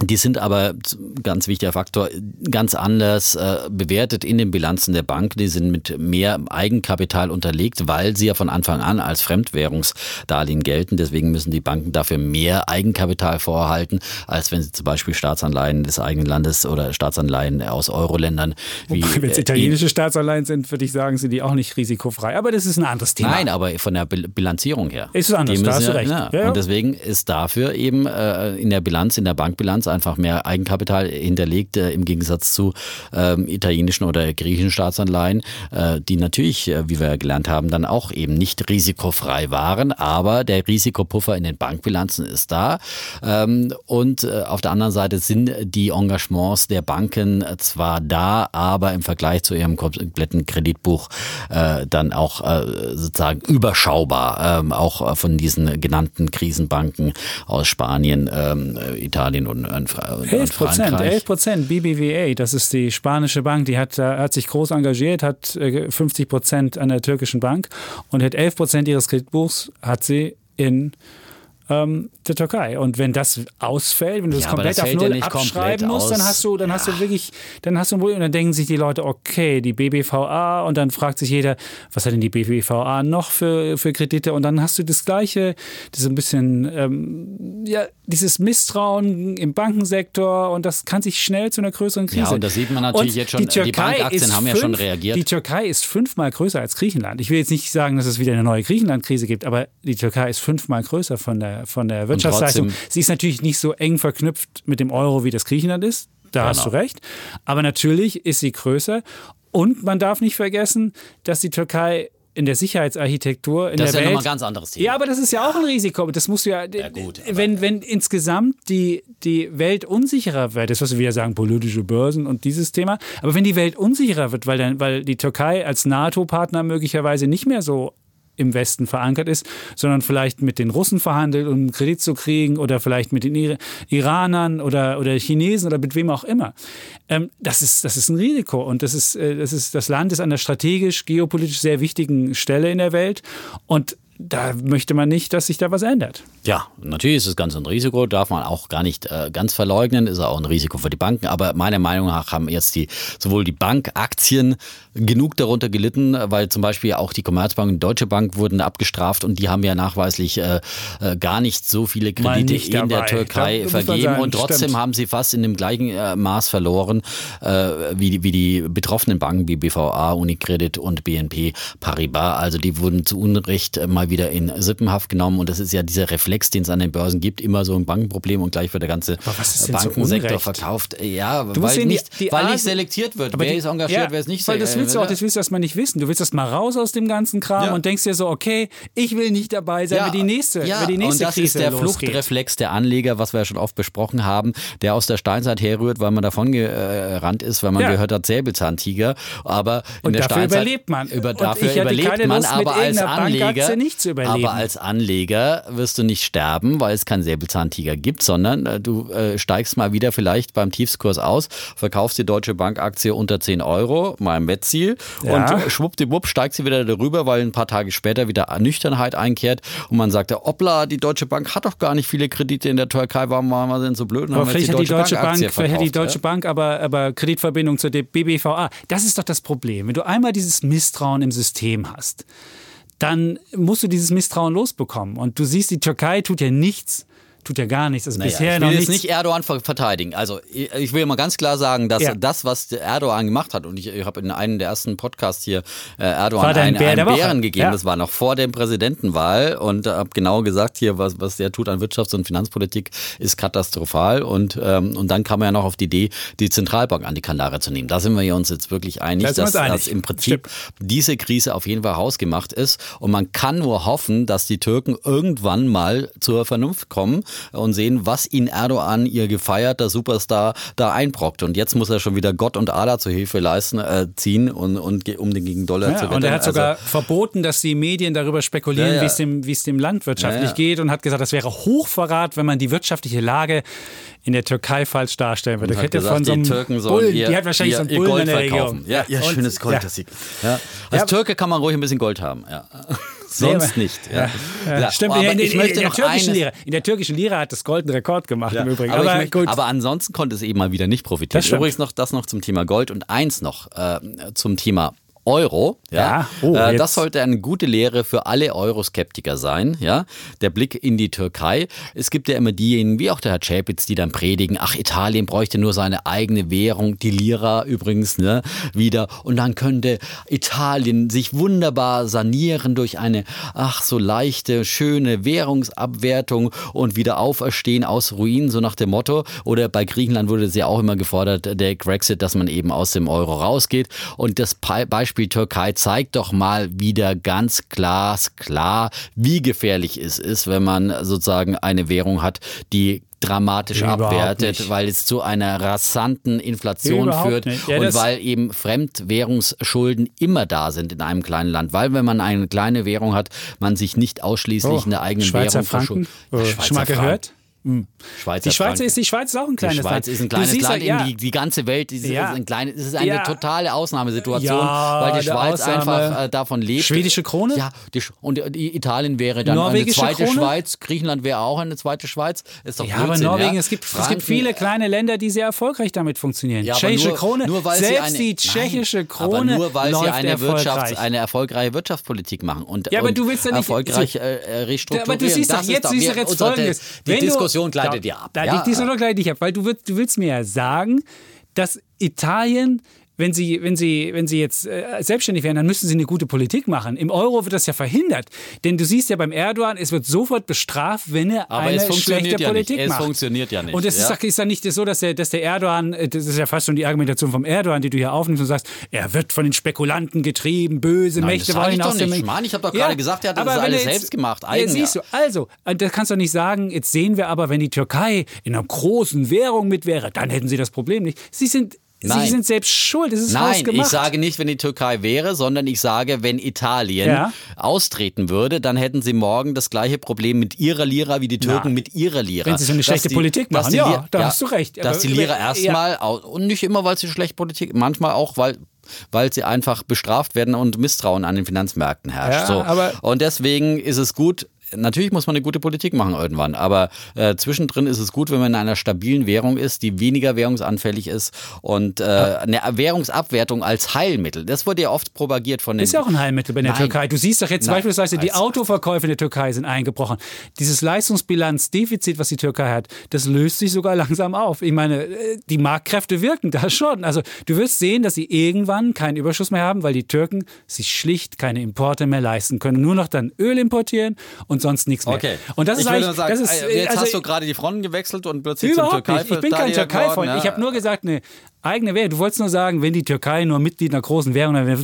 die sind aber, ganz wichtiger Faktor, ganz anders äh, bewertet in den Bilanzen der Bank. Die sind mit mehr Eigenkapital unterlegt, weil sie ja von Anfang an als Fremdwährungsdarlehen gelten. Deswegen müssen die Banken dafür mehr Eigenkapital vorhalten, als wenn sie zum Beispiel Staatsanleihen des eigenen Landes oder Staatsanleihen aus Euro-Ländern. Wenn es äh, italienische Staatsanleihen sind, würde ich sagen, sind die auch nicht risikofrei. Aber das ist ein anderes Thema. Nein, aber von der Bilanzierung her. Ist es anders, da hast du recht. Ja, ja. Und deswegen ist dafür eben äh, in der Bilanz, in der Bankbilanz Bilanz einfach mehr Eigenkapital hinterlegt, äh, im Gegensatz zu ähm, italienischen oder griechischen Staatsanleihen, äh, die natürlich, äh, wie wir gelernt haben, dann auch eben nicht risikofrei waren. Aber der Risikopuffer in den Bankbilanzen ist da. Ähm, und äh, auf der anderen Seite sind die Engagements der Banken zwar da, aber im Vergleich zu ihrem kompletten Kreditbuch äh, dann auch äh, sozusagen überschaubar, ähm, auch von diesen genannten Krisenbanken aus Spanien, ähm, Italien und in, 11 Prozent, 11 Prozent BBVA, das ist die spanische Bank, die hat, äh, hat sich groß engagiert, hat 50 äh, Prozent an der türkischen Bank und hat 11 Prozent ihres Kreditbuchs hat sie in ähm, der Türkei. Und wenn das ausfällt, wenn du ja, das komplett das auf Null ja abschreiben musst, dann hast du, dann ja. hast du wirklich, dann hast du und dann denken sich die Leute, okay, die BBVA und dann fragt sich jeder, was hat denn die BBVA noch für, für Kredite? Und dann hast du das gleiche, das ein bisschen, ähm, ja, dieses Misstrauen im Bankensektor und das kann sich schnell zu einer größeren Krise. Ja, und das sieht man natürlich und jetzt schon. Die, Türkei die Bankaktien haben fünf, ja schon reagiert. Die Türkei ist fünfmal größer als Griechenland. Ich will jetzt nicht sagen, dass es wieder eine neue Griechenland-Krise gibt, aber die Türkei ist fünfmal größer von der, von der Wirtschaftsleistung. Sie ist natürlich nicht so eng verknüpft mit dem Euro, wie das Griechenland ist. Da genau. hast du recht. Aber natürlich ist sie größer. Und man darf nicht vergessen, dass die Türkei in der Sicherheitsarchitektur in das der ist ja nochmal ein ganz anderes Thema. Ja, aber das ist ja auch ein Risiko. Das musst du ja, ja gut, wenn, wenn insgesamt die, die Welt unsicherer wird, das was wir wieder sagen, politische Börsen und dieses Thema, aber wenn die Welt unsicherer wird, weil, dann, weil die Türkei als NATO-Partner möglicherweise nicht mehr so im Westen verankert ist, sondern vielleicht mit den Russen verhandelt, um Kredit zu kriegen oder vielleicht mit den Iranern oder, oder Chinesen oder mit wem auch immer. Ähm, das, ist, das ist ein Risiko und das, ist, äh, das, ist, das Land ist an der strategisch, geopolitisch sehr wichtigen Stelle in der Welt und da möchte man nicht, dass sich da was ändert. Ja, natürlich ist es ganz ein Risiko, darf man auch gar nicht äh, ganz verleugnen, ist auch ein Risiko für die Banken. Aber meiner Meinung nach haben jetzt die sowohl die Bankaktien genug darunter gelitten, weil zum Beispiel auch die Commerzbank und Deutsche Bank wurden abgestraft und die haben ja nachweislich äh, äh, gar nicht so viele Kredite in dabei. der Türkei glaub, vergeben sagen, und trotzdem stimmt. haben sie fast in dem gleichen äh, Maß verloren äh, wie, die, wie die betroffenen Banken wie BVA, Unicredit und BNP Paribas. Also die wurden zu Unrecht äh, mal wieder in Sippenhaft genommen und das ist ja dieser Reflex, den es an den Börsen gibt, immer so ein Bankenproblem und gleich wird der ganze Bankensektor so verkauft. Ja, weil, nicht, die, die weil nicht selektiert wird. Wer ist engagiert, ja, wer ist nicht das willst du auch, das willst du erstmal nicht wissen. Du willst erstmal raus aus dem ganzen Kram ja. und denkst dir so, okay, ich will nicht dabei sein, ja, wenn die nächste, ja, wenn die nächste und das Krise ist der losgeht. Fluchtreflex der Anleger, was wir ja schon oft besprochen haben, der aus der Steinzeit herrührt, weil man davon gerannt ist, weil man gehört hat, Säbelzahntiger. Aber in und der dafür Steinzeit überlebt man. Über, dafür überlebt man, aber als Anleger nicht zu überleben. Aber als Anleger wirst du nicht sterben, weil es keinen Säbelzahntiger gibt, sondern äh, du äh, steigst mal wieder vielleicht beim Tiefskurs aus, verkaufst die Deutsche Bank Aktie unter 10 Euro, mal im Wettziel ja. und schwuppdiwupp steigt sie wieder darüber, weil ein paar Tage später wieder Nüchternheit einkehrt und man sagt, hoppla, die Deutsche Bank hat doch gar nicht viele Kredite in der Türkei, warum waren wir denn so blöd? aber vielleicht hat die Deutsche Bank, Bank vielleicht hat die Deutsche ja? Bank aber, aber Kreditverbindung zur BBVA. Das ist doch das Problem. Wenn du einmal dieses Misstrauen im System hast, dann musst du dieses Misstrauen losbekommen. Und du siehst, die Türkei tut ja nichts, tut ja gar nichts. Also naja, bisher ich will noch jetzt nicht Erdogan verteidigen. Also ich will mal ganz klar sagen, dass ja. das, was Erdogan gemacht hat, und ich, ich habe in einem der ersten Podcasts hier äh, Erdogan einen, Bär einen Bären gegeben, ja. das war noch vor der Präsidentenwahl und habe genau gesagt, hier, was, was der tut an Wirtschafts- und Finanzpolitik, ist katastrophal. Und, ähm, und dann kam er ja noch auf die Idee, die Zentralbank an die Kandare zu nehmen. Da sind wir uns jetzt wirklich einig, da dass, einig. dass im Prinzip Stimmt. diese Krise auf jeden Fall hausgemacht ist. Und man kann nur hoffen, dass die Türken irgendwann mal zur Vernunft kommen und sehen, was ihn Erdogan, ihr gefeierter Superstar, da einbrockt. Und jetzt muss er schon wieder Gott und Allah zur Hilfe leisten, äh, ziehen, und, und, um den gegen Dollar ja, zu wetten. Und er hat sogar also, verboten, dass die Medien darüber spekulieren, ja, ja. wie es dem, dem Land wirtschaftlich geht und hat gesagt, das wäre Hochverrat, wenn man die wirtschaftliche Lage in der Türkei falsch darstellen würde. Hat gesagt, von so einem die Türken sollen Bullen, ihr, die hat wahrscheinlich ihr, so einen Bullen Gold in der verkaufen. Ja, ja, schönes Gold, ja. das sieht. Ja. Als Türke kann man ruhig ein bisschen Gold haben. Ja. Sonst nicht. Ja. Ja. Stimmt, in, in, in, in, der türkischen Lira, in der türkischen Lira hat das goldenen Rekord gemacht im Übrigen. Aber, aber, möchte, aber, ansonsten konnte es eben mal wieder nicht profitieren. Übrigens noch das noch zum Thema Gold und eins noch äh, zum Thema Euro. Ja, ja. Oh, äh, das sollte eine gute Lehre für alle Euroskeptiker sein. Ja, der Blick in die Türkei. Es gibt ja immer diejenigen, wie auch der Herr Chapitz, die dann predigen: Ach, Italien bräuchte nur seine eigene Währung, die Lira übrigens, ne, wieder. Und dann könnte Italien sich wunderbar sanieren durch eine, ach, so leichte, schöne Währungsabwertung und wieder auferstehen aus Ruinen, so nach dem Motto. Oder bei Griechenland wurde es ja auch immer gefordert, der Brexit, dass man eben aus dem Euro rausgeht. Und das Beispiel Beispiel Türkei zeigt doch mal wieder ganz glasklar, wie gefährlich es ist, wenn man sozusagen eine Währung hat, die dramatisch Überhaupt abwertet, nicht. weil es zu einer rasanten Inflation Überhaupt führt ja, und weil eben Fremdwährungsschulden immer da sind in einem kleinen Land. Weil wenn man eine kleine Währung hat, man sich nicht ausschließlich oh, in der eigenen Schweizer Währung verschuldet. Schon mal gehört? Mhm. Schweizer die Schweiz ist die Schweiz ist auch ein kleines Land. Die Schweiz Land. ist ein kleines Land. Ja. Die, die, ganze Welt ist, ja. ist ein kleines, es ist eine ja. totale Ausnahmesituation, weil die Schweiz Ausnahme. einfach äh, davon lebt. Schwedische Krone? Ja, die, und Italien wäre dann eine zweite Krone? Schweiz. Griechenland wäre auch eine zweite Schweiz. Ist doch ja, Blödsinn, aber Norwegen, es gibt, es gibt viele kleine Länder, die sehr erfolgreich damit funktionieren. Tschechische nur, Krone, nur weil selbst eine, die tschechische nein, Krone nur weil sie eine, Wirtschafts-, eine erfolgreiche Wirtschaftspolitik machen und, ja, aber du willst ja nicht erfolgreich äh, restrukturieren. Aber du siehst doch jetzt, siehst doch jetzt Folgendes. Die Diskussion gleitet dir ab. Da liegt die gleich nicht ab, weil du willst, du willst mir ja sagen, dass Italien wenn sie, wenn sie, wenn sie jetzt äh, selbstständig wären, dann müssten sie eine gute Politik machen. Im Euro wird das ja verhindert. Denn du siehst ja beim Erdogan, es wird sofort bestraft, wenn er Aber eine schlechte ja Politik nicht. macht. Es funktioniert ja nicht. Und es ja? ist, ist dann nicht so, dass der, dass der Erdogan, äh, das ist ja fast schon die Argumentation vom Erdogan, die du hier aufnimmst und sagst, er wird von den Spekulanten getrieben, böse Nein, Mächte wollen aus dem... Ich meine, ich habe doch gerade ja, gesagt, er hat das alles jetzt, selbst gemacht. Eigen, ja, siehst du, also, das kannst du nicht sagen, jetzt sehen wir aber, wenn die Türkei in einer großen Währung mit wäre, dann hätten sie das Problem nicht. Sie sind Nein. Sie sind selbst schuld. Es ist Nein, ich sage nicht, wenn die Türkei wäre, sondern ich sage, wenn Italien ja. austreten würde, dann hätten sie morgen das gleiche Problem mit ihrer Lira wie die Türken Nein. mit ihrer Lira. Wenn sie so eine schlechte die, Politik machen, die, ja, da ja, hast du recht. Dass die Lira erstmal, und nicht immer, weil sie schlechte Politik, manchmal auch, weil weil sie einfach bestraft werden und Misstrauen an den Finanzmärkten herrscht. Ja, so. und deswegen ist es gut, natürlich muss man eine gute Politik machen irgendwann, aber äh, zwischendrin ist es gut, wenn man in einer stabilen Währung ist, die weniger währungsanfällig ist und äh, eine Währungsabwertung als Heilmittel. Das wurde ja oft propagiert von den. Ist ja auch ein Heilmittel bei der Nein. Türkei. Du siehst doch jetzt Nein. beispielsweise, die Autoverkäufe in der Türkei sind eingebrochen. Dieses Leistungsbilanzdefizit, was die Türkei hat, das löst sich sogar langsam auf. Ich meine, äh, die Marktkräfte wirken da schon. Also du wirst sehen, dass sie irgendwann keinen Überschuss mehr haben, weil die Türken sich schlicht keine Importe mehr leisten können. Nur noch dann Öl importieren und sonst nichts mehr. Okay. Und das ich ist eigentlich, sagen, das ist, jetzt also, hast du gerade die Fronten gewechselt und plötzlich zum Türkei. Nicht. Ich bin kein Türkei-Freund. Ja. Ich habe nur gesagt, eine eigene Währung. Du wolltest nur sagen, wenn die Türkei nur Mitglied einer großen Währung wäre,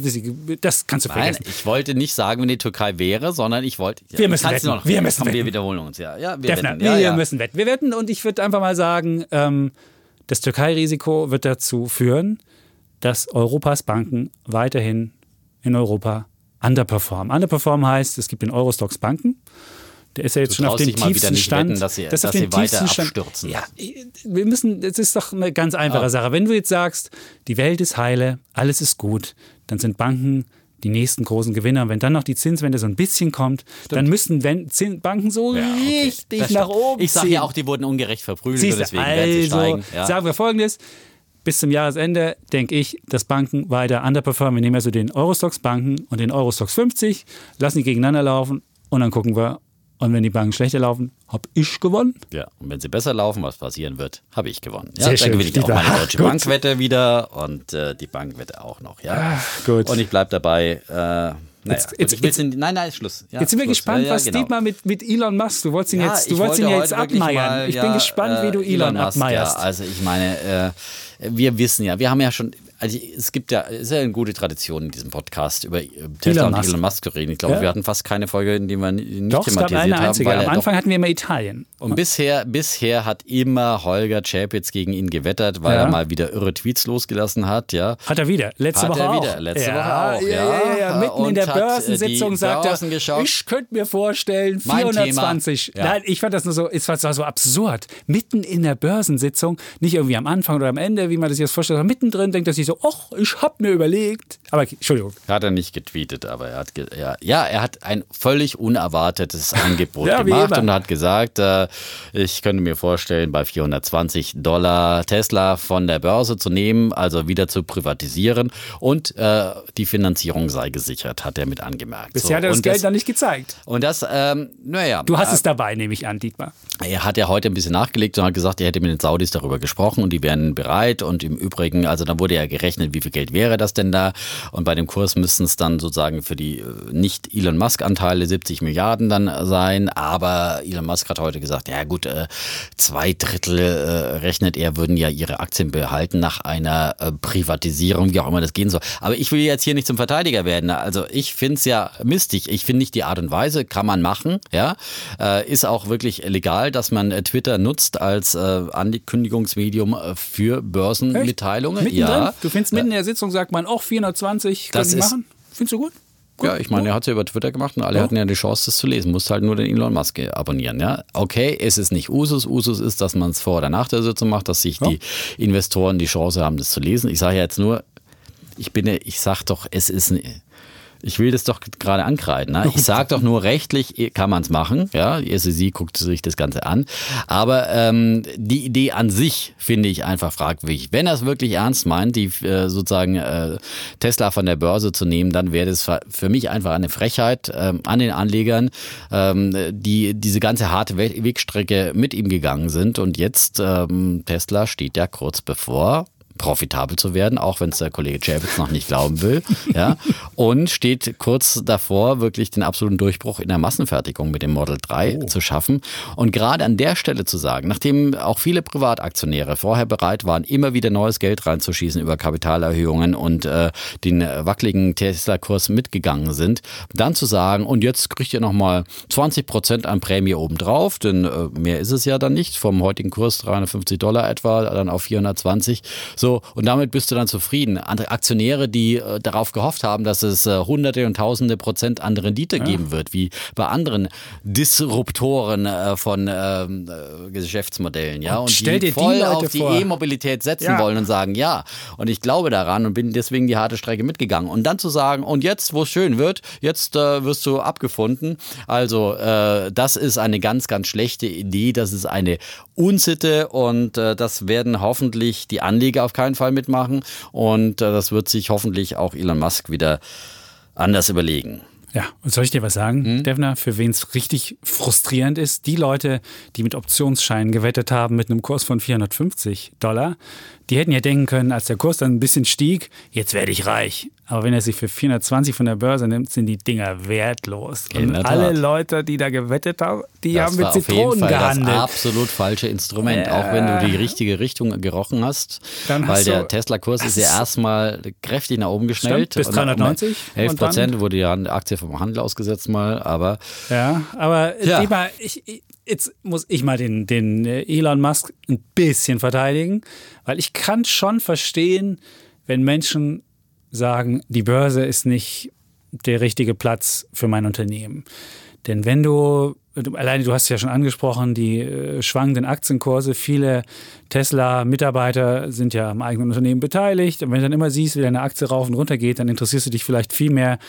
das kannst du vergessen. Nein, ich wollte nicht sagen, wenn die Türkei wäre, sondern ich wollte. Ja, wir müssen wetten. Noch, wir müssen wetten. Wir wiederholen uns, ja. ja wir, wetten. Ja, wir ja. müssen wetten. Wir wetten und ich würde einfach mal sagen, ähm, das Türkei-Risiko wird dazu führen, dass Europas Banken weiterhin in Europa underperformen. Underperformen heißt, es gibt den Eurostox Banken. Der ist ja jetzt du schon auf dem tiefsten Stand. Wetten, dass sie, das dass sie weiter tiefsten Stand. abstürzen. Ja, wir müssen, das ist doch eine ganz einfache Ah. Sache. Wenn du jetzt sagst, die Welt ist heile, alles ist gut, dann sind Banken die nächsten großen Gewinner. Und wenn dann noch die Zinswende so ein bisschen kommt, dann müssten wenn, Banken so Ja, okay. richtig nach stimmt. oben Ich sage ja auch, die wurden ungerecht verprügelt, deswegen werden sie also steigen. Ja. sagen wir folgendes. Bis zum Jahresende denke ich, dass Banken weiter underperformen. Wir nehmen also den Eurostox Banken und den Eurostox 50, lassen die gegeneinander laufen und dann gucken wir. Und wenn die Banken schlechter laufen, habe ich gewonnen. Ja, und wenn sie besser laufen, was passieren wird, habe ich gewonnen. Ja, Sehr dann schön, gewinne ich auch meine deutsche Gut. Bankwette wieder und äh, die Bankwette auch noch. Ja. gut. Und ich bleibe dabei. Äh, naja, Jetzt- jetzt- will's in, nein, nein, Schluss. Ja, Jetzt sind wir Schluss. gespannt, Ja, ja, was genau. Dietmar mit, mit Elon Musk. Du wolltest ihn Ja, jetzt, du wolltest ihn wollte jetzt abmeiern. mal, ich ja, bin gespannt, wie du äh, Elon, Musk, abmeierst. Ja, also ich meine, äh, wir wissen ja, wir haben ja schon, also es gibt ja, ist ja eine gute Tradition in diesem Podcast über äh, Tesla Elon und. Elon Musk zu reden. Ich glaube, Ja. wir hatten fast keine Folge, in der wir nicht Doch, es gab thematisiert eine haben. einzige. Am Anfang hatten wir immer Italien. und bisher, bisher hat immer Holger Chapitz gegen ihn gewettert, weil Ja. er mal wieder irre Tweets losgelassen hat, ja. Hat er wieder. Letzte Hat Woche er auch. wieder. Letzte ja, Woche auch, Ja, ja. Mitten in Und der hat, äh, Börsensitzung sagt er, geschaut. ich könnte mir vorstellen, Mein 420. Thema. Ja. Nein, ich fand das nur so, es war so absurd. Mitten in der Börsensitzung, nicht irgendwie am Anfang oder am Ende, wie man das das vorstellt, sondern mittendrin denkt er sich so, ach, ich hab mir überlegt. Aber Entschuldigung. Hat er nicht getweetet, aber er hat, ja, ja, er hat ein völlig unerwartetes Angebot Ja, gemacht und hat gesagt, äh, ich könnte mir vorstellen, bei 420 Dollar Tesla von der Börse zu nehmen, also wieder zu privatisieren und äh, die Finanzierung sei gesichert, hat er mit angemerkt. Bisher hat er das und Geld noch nicht gezeigt. Und das, ähm, naja. Du hast es dabei, nehme ich an, Dietmar. Er hat ja heute ein bisschen nachgelegt und hat gesagt, er hätte mit den Saudis darüber gesprochen und die wären bereit. Und im Übrigen, also dann wurde ja gerechnet, wie viel Geld wäre das denn da? Und bei dem Kurs müssten es dann sozusagen für die äh, nicht Elon Musk-Anteile 70 Milliarden dann sein. Aber Elon Musk hat heute gesagt, ja gut, äh, zwei Drittel äh, rechnet er, würden ja ihre Aktien behalten nach einer äh, Privatisierung, wie auch immer das gehen soll. Aber ich will jetzt hier nicht zum Verteidiger werden. Also ich finde es ja mistig. Ich finde nicht die Art und Weise, kann man machen, ja. Äh, ist auch wirklich legal, dass man äh, Twitter nutzt als äh, Ankündigungsmedium äh, für Börsenmitteilungen. Ja. Du findest mitten in der Sitzung, sagt man, auch 420 Das können die ist- machen? Findest du gut? Ja, ich meine, er hat es ja über Twitter gemacht und alle hatten ja die Chance, das zu lesen. Musst halt nur den Elon Musk abonnieren. Ja? Okay, es ist nicht Usus. Usus ist, dass man es vor oder nach der Sitzung macht, dass sich die Investoren die Chance haben, das zu lesen. Ich sage ja jetzt nur, ich bin, ja- ich sag doch, es ist. Ich will das doch gerade ankreiden. Ne? Ich sage doch nur, rechtlich kann man es machen. Ja, die SEC guckt sich das Ganze an. Aber ähm, die Idee an sich finde ich einfach fragwürdig. Wenn er es wirklich ernst meint, die äh, sozusagen äh, Tesla von der Börse zu nehmen, dann wäre das für mich einfach eine Frechheit ähm, an den Anlegern, ähm, die diese ganze harte We Wegstrecke mit ihm gegangen sind. Und jetzt ähm, Tesla steht ja kurz bevor profitabel zu werden, auch wenn es der Kollege Javits noch nicht glauben will. Ja, und steht kurz davor, wirklich den absoluten Durchbruch in der Massenfertigung mit dem Model 3 zu schaffen. Und gerade an der Stelle zu sagen, nachdem auch viele Privataktionäre vorher bereit waren, immer wieder neues Geld reinzuschießen über Kapitalerhöhungen und äh, den wackeligen Tesla-Kurs mitgegangen sind, dann zu sagen, und jetzt kriegt ihr nochmal 20 Prozent an Prämie obendrauf, denn äh, mehr ist es ja dann nicht, vom heutigen Kurs 350 Dollar etwa, dann auf 420. So, und damit bist du dann zufrieden. Andere Aktionäre, die äh, darauf gehofft haben, dass es äh, hunderte und tausende Prozent an Rendite geben wird, wie bei anderen Disruptoren äh, von ähm, äh, Geschäftsmodellen, ja, und, stell die dir die voll Leute auf die. E-Mobilität setzen Ja. wollen und sagen, ja, und ich glaube daran und bin deswegen die harte Strecke mitgegangen. Und dann zu sagen, und jetzt, wo es schön wird, jetzt äh, wirst du abgefunden. Also äh, das ist eine ganz, ganz schlechte Idee. Das ist eine Unsitte und das werden hoffentlich die Anleger auf keinen Fall mitmachen. Und äh, das wird sich hoffentlich auch Elon Musk wieder anders überlegen. Ja, und soll ich dir was sagen, Hm? Devner, für wen es richtig frustrierend ist? Die Leute, die mit Optionsscheinen gewettet haben mit einem Kurs von 450 Dollar, die hätten ja denken können, als der Kurs dann ein bisschen stieg, jetzt werde ich reich. Aber wenn er sich für 420 von der Börse nimmt, sind die Dinger wertlos. Und alle. Leute, die da gewettet haben, die Das haben mit war auf jeden Zitronen Fall gehandelt. das absolut falsche Instrument, auch wenn du die richtige Richtung gerochen hast. Dann weil hast der Tesla-Kurs ist ja erstmal kräftig nach oben geschnellt. Stimmt, bis Und um 390 11 und dann- Prozent wurde ja eine Aktie vom Handel ausgesetzt mal, aber Ja, aber Ja. Ich, ich, jetzt muss ich mal den, den äh, Elon Musk ein bisschen verteidigen, weil ich kann schon verstehen, wenn Menschen sagen, die Börse ist nicht der richtige Platz für mein Unternehmen. Denn wenn du, alleine du hast es ja schon angesprochen, die äh, schwankenden Aktienkurse, viele Tesla-Mitarbeiter sind ja am eigenen Unternehmen beteiligt. Und wenn du dann immer siehst, wie deine Aktie rauf und runter geht, dann interessierst du dich vielleicht viel mehr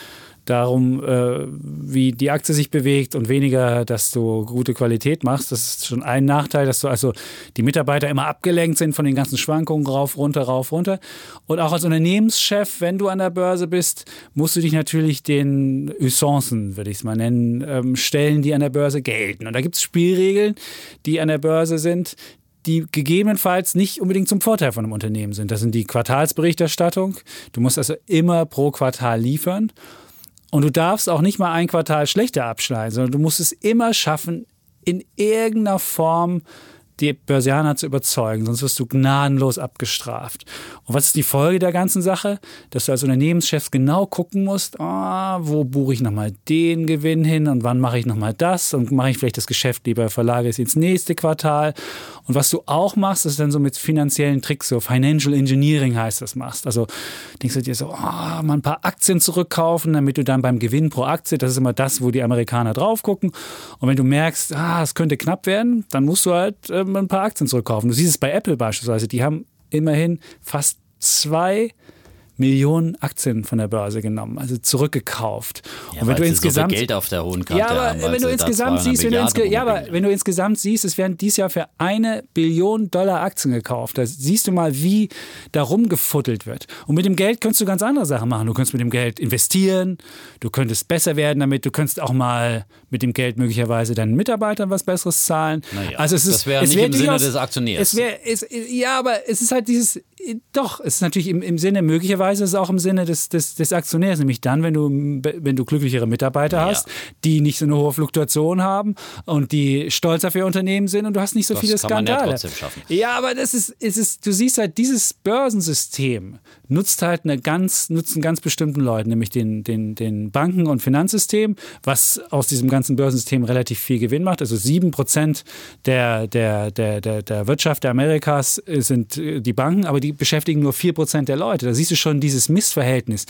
darum, äh, wie die Aktie sich bewegt und weniger, dass du gute Qualität machst. Das ist schon ein Nachteil, dass du also die Mitarbeiter immer abgelenkt sind von den ganzen Schwankungen rauf, runter, rauf, runter. Und auch als Unternehmenschef, wenn du an der Börse bist, musst du dich natürlich den Usancen, würde ich es mal nennen, ähm, stellen, die an der Börse gelten. Und da gibt es Spielregeln, die an der Börse sind, die gegebenenfalls nicht unbedingt zum Vorteil von einem Unternehmen sind. Das sind die Quartalsberichterstattung. Du musst also immer pro Quartal liefern. Und du darfst auch nicht mal ein Quartal schlechter abschneiden, sondern du musst es immer schaffen, in irgendeiner Form die Börsianer zu überzeugen, sonst wirst du gnadenlos abgestraft. Und was ist die Folge der ganzen Sache? Dass du als Unternehmenschef genau gucken musst, oh, wo buche ich nochmal den Gewinn hin und wann mache ich nochmal das und mache ich vielleicht das Geschäft lieber, verlagere es ins nächste Quartal. Und was du auch machst, ist dann so mit finanziellen Tricks, so Financial Engineering heißt das, machst. Also denkst du dir so, oh, mal ein paar Aktien zurückkaufen, damit du dann beim Gewinn pro Aktie, das ist immer das, wo die Amerikaner drauf gucken. Und wenn du merkst, ah, es könnte knapp werden, dann musst du halt ähm, ein paar Aktien zurückkaufen. Du siehst es bei Apple beispielsweise, die haben immerhin fast zwei Millionen Aktien von der Börse genommen, also zurückgekauft. Ja, und wenn du insgesamt so Geld auf der hohen Kante ja, aber haben, wenn du insgesamt siehst, wenn du insge ja, aber wenn du insgesamt siehst, es werden dieses Jahr für eine Billion Dollar Aktien gekauft. Da siehst du mal, wie da rumgefuttelt wird. Und mit dem Geld könntest du ganz andere Sachen machen. Du könntest mit dem Geld investieren, du könntest besser werden damit, du könntest auch mal mit dem Geld möglicherweise deinen Mitarbeitern was Besseres zahlen. Naja, also es ist, das wäre nicht wär im Sinne des Aktionärs. Es wär, es, ja, aber es ist halt dieses doch, es ist natürlich im, im Sinne, möglicherweise ist es auch im Sinne des, des, des Aktionärs, nämlich dann, wenn du, wenn du glücklichere Mitarbeiter ja. hast, die nicht so eine hohe Fluktuation haben und die stolz auf ihr Unternehmen sind und du hast nicht so das viele Skandale. Man ja, trotzdem schaffen. ja, aber das ist, ist es, du siehst halt, dieses Börsensystem nutzt halt eine ganz, nutzt einen ganz bestimmten Leuten, nämlich den, den, den Banken- und Finanzsystem, was aus diesem ganzen Börsensystem relativ viel Gewinn macht. Also sieben Prozent der, der, der, der, der Wirtschaft der Amerikas sind die Banken, aber die die beschäftigen nur 4% der Leute. Da siehst du schon dieses Missverhältnis,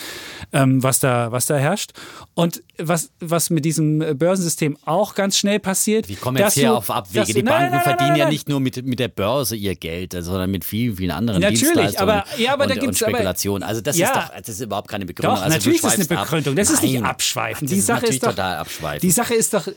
ähm, was, da, was da herrscht. Und was, was mit diesem Börsensystem auch ganz schnell passiert. Wie kommen jetzt hier auf Abwege? Du, die Banken nein, nein, nein, verdienen ja nicht nur mit, mit der Börse ihr Geld, sondern mit vielen, vielen anderen natürlich, Dienstleistungen aber, ja, aber und, da gibt's, Spekulationen. Also das, ja, ist doch, das ist überhaupt keine Begründung. Doch, also natürlich ist es eine Begründung. Das ist nicht abschweifen. Die Sache ist doch, total abschweifen. Die Sache ist doch,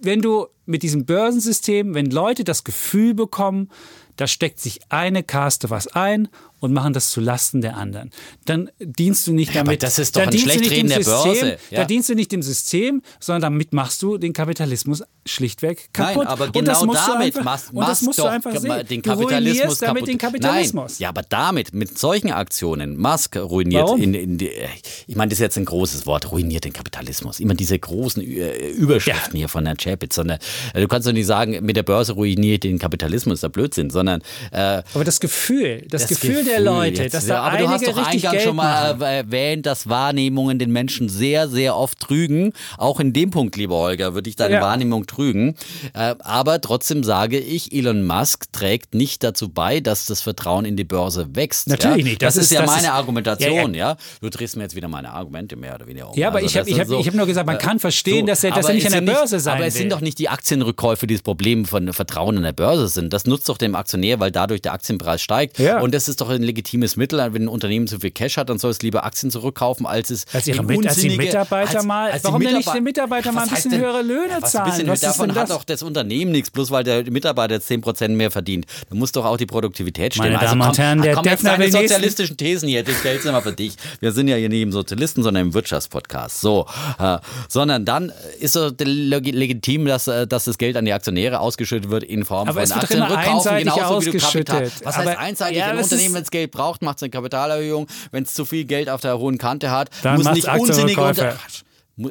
wenn du mit diesem Börsensystem, wenn Leute das Gefühl bekommen, da steckt sich eine Kaste was ein und machen das zu Lasten der anderen. Dann dienst du nicht ja, damit. das ist doch ein Schlechtreden der Börse. Ja. Da dienst du nicht dem System, sondern damit machst du den Kapitalismus schlichtweg kaputt. Nein, aber genau damit machst, und das musst doch einfach den Kapitalismus damit kaputt. den Kapitalismus. Nein, ja, aber damit, mit solchen Aktionen, Musk ruiniert, in, in die, ich meine, das ist jetzt ein großes Wort, ruiniert den Kapitalismus. Immer diese großen Überschriften ja. hier von Herrn Chapitz, sondern äh, du kannst doch nicht sagen, mit der Börse ruiniert den Kapitalismus, das ist der Blödsinn, sondern äh, aber das Gefühl, das, das Gefühl, der Leute, jetzt, dass da ja, aber du hast doch eingangs schon mal erwähnt, dass Wahrnehmungen den Menschen sehr, sehr oft trügen. Auch in dem Punkt, lieber Holger, würde ich deine ja. Wahrnehmung trügen. Äh, aber trotzdem sage ich, Elon Musk trägt nicht dazu bei, dass das Vertrauen in die Börse wächst. Natürlich ja? nicht. Das, das, ist ja das meine ist, Argumentation, ja, Du drehst mir jetzt wieder meine Argumente mehr oder weniger um. Ja, aber also ich habe hab, so, hab nur gesagt, man kann verstehen, so, dass er, dass er nicht an der Börse sein Aber es sind doch nicht die Aktienrückkäufe, die das Problem von Vertrauen in der Börse sind. Das nutzt doch dem Aktionär, weil dadurch der Aktienpreis steigt. Ja. Und das ist doch ein legitimes Mittel. Wenn ein Unternehmen zu viel Cash hat, dann soll es lieber Aktien zurückkaufen, als es als, ihre mit, als die Mitarbeiter als, mal. Als warum denn nicht den Mitarbeiter mal ein bisschen denn, höhere Löhne was zahlen? Bisschen, was davon hat doch das Unternehmen nichts, bloß weil der Mitarbeiter jetzt 10% mehr verdient. Da muss doch auch die Produktivität stimmen. Meine Damen also, und Herren, der komm jetzt deine sozialistischen Thesen hier, die stellst du mal für dich. Wir sind ja hier nicht im Sozialisten, sondern im Wirtschaftspodcast. So, äh, sondern dann ist so legitim, dass, äh, dass das Geld an die Aktionäre ausgeschüttet wird in Form aber von Aktienrückkaufen, genauso wie du Kapital. Was heißt einseitig? Ja, Ein Unternehmen, es Geld braucht, macht es eine Kapitalerhöhung. Wenn es zu viel Geld auf der hohen Kante hat, Dann muss nicht unsinnige Unter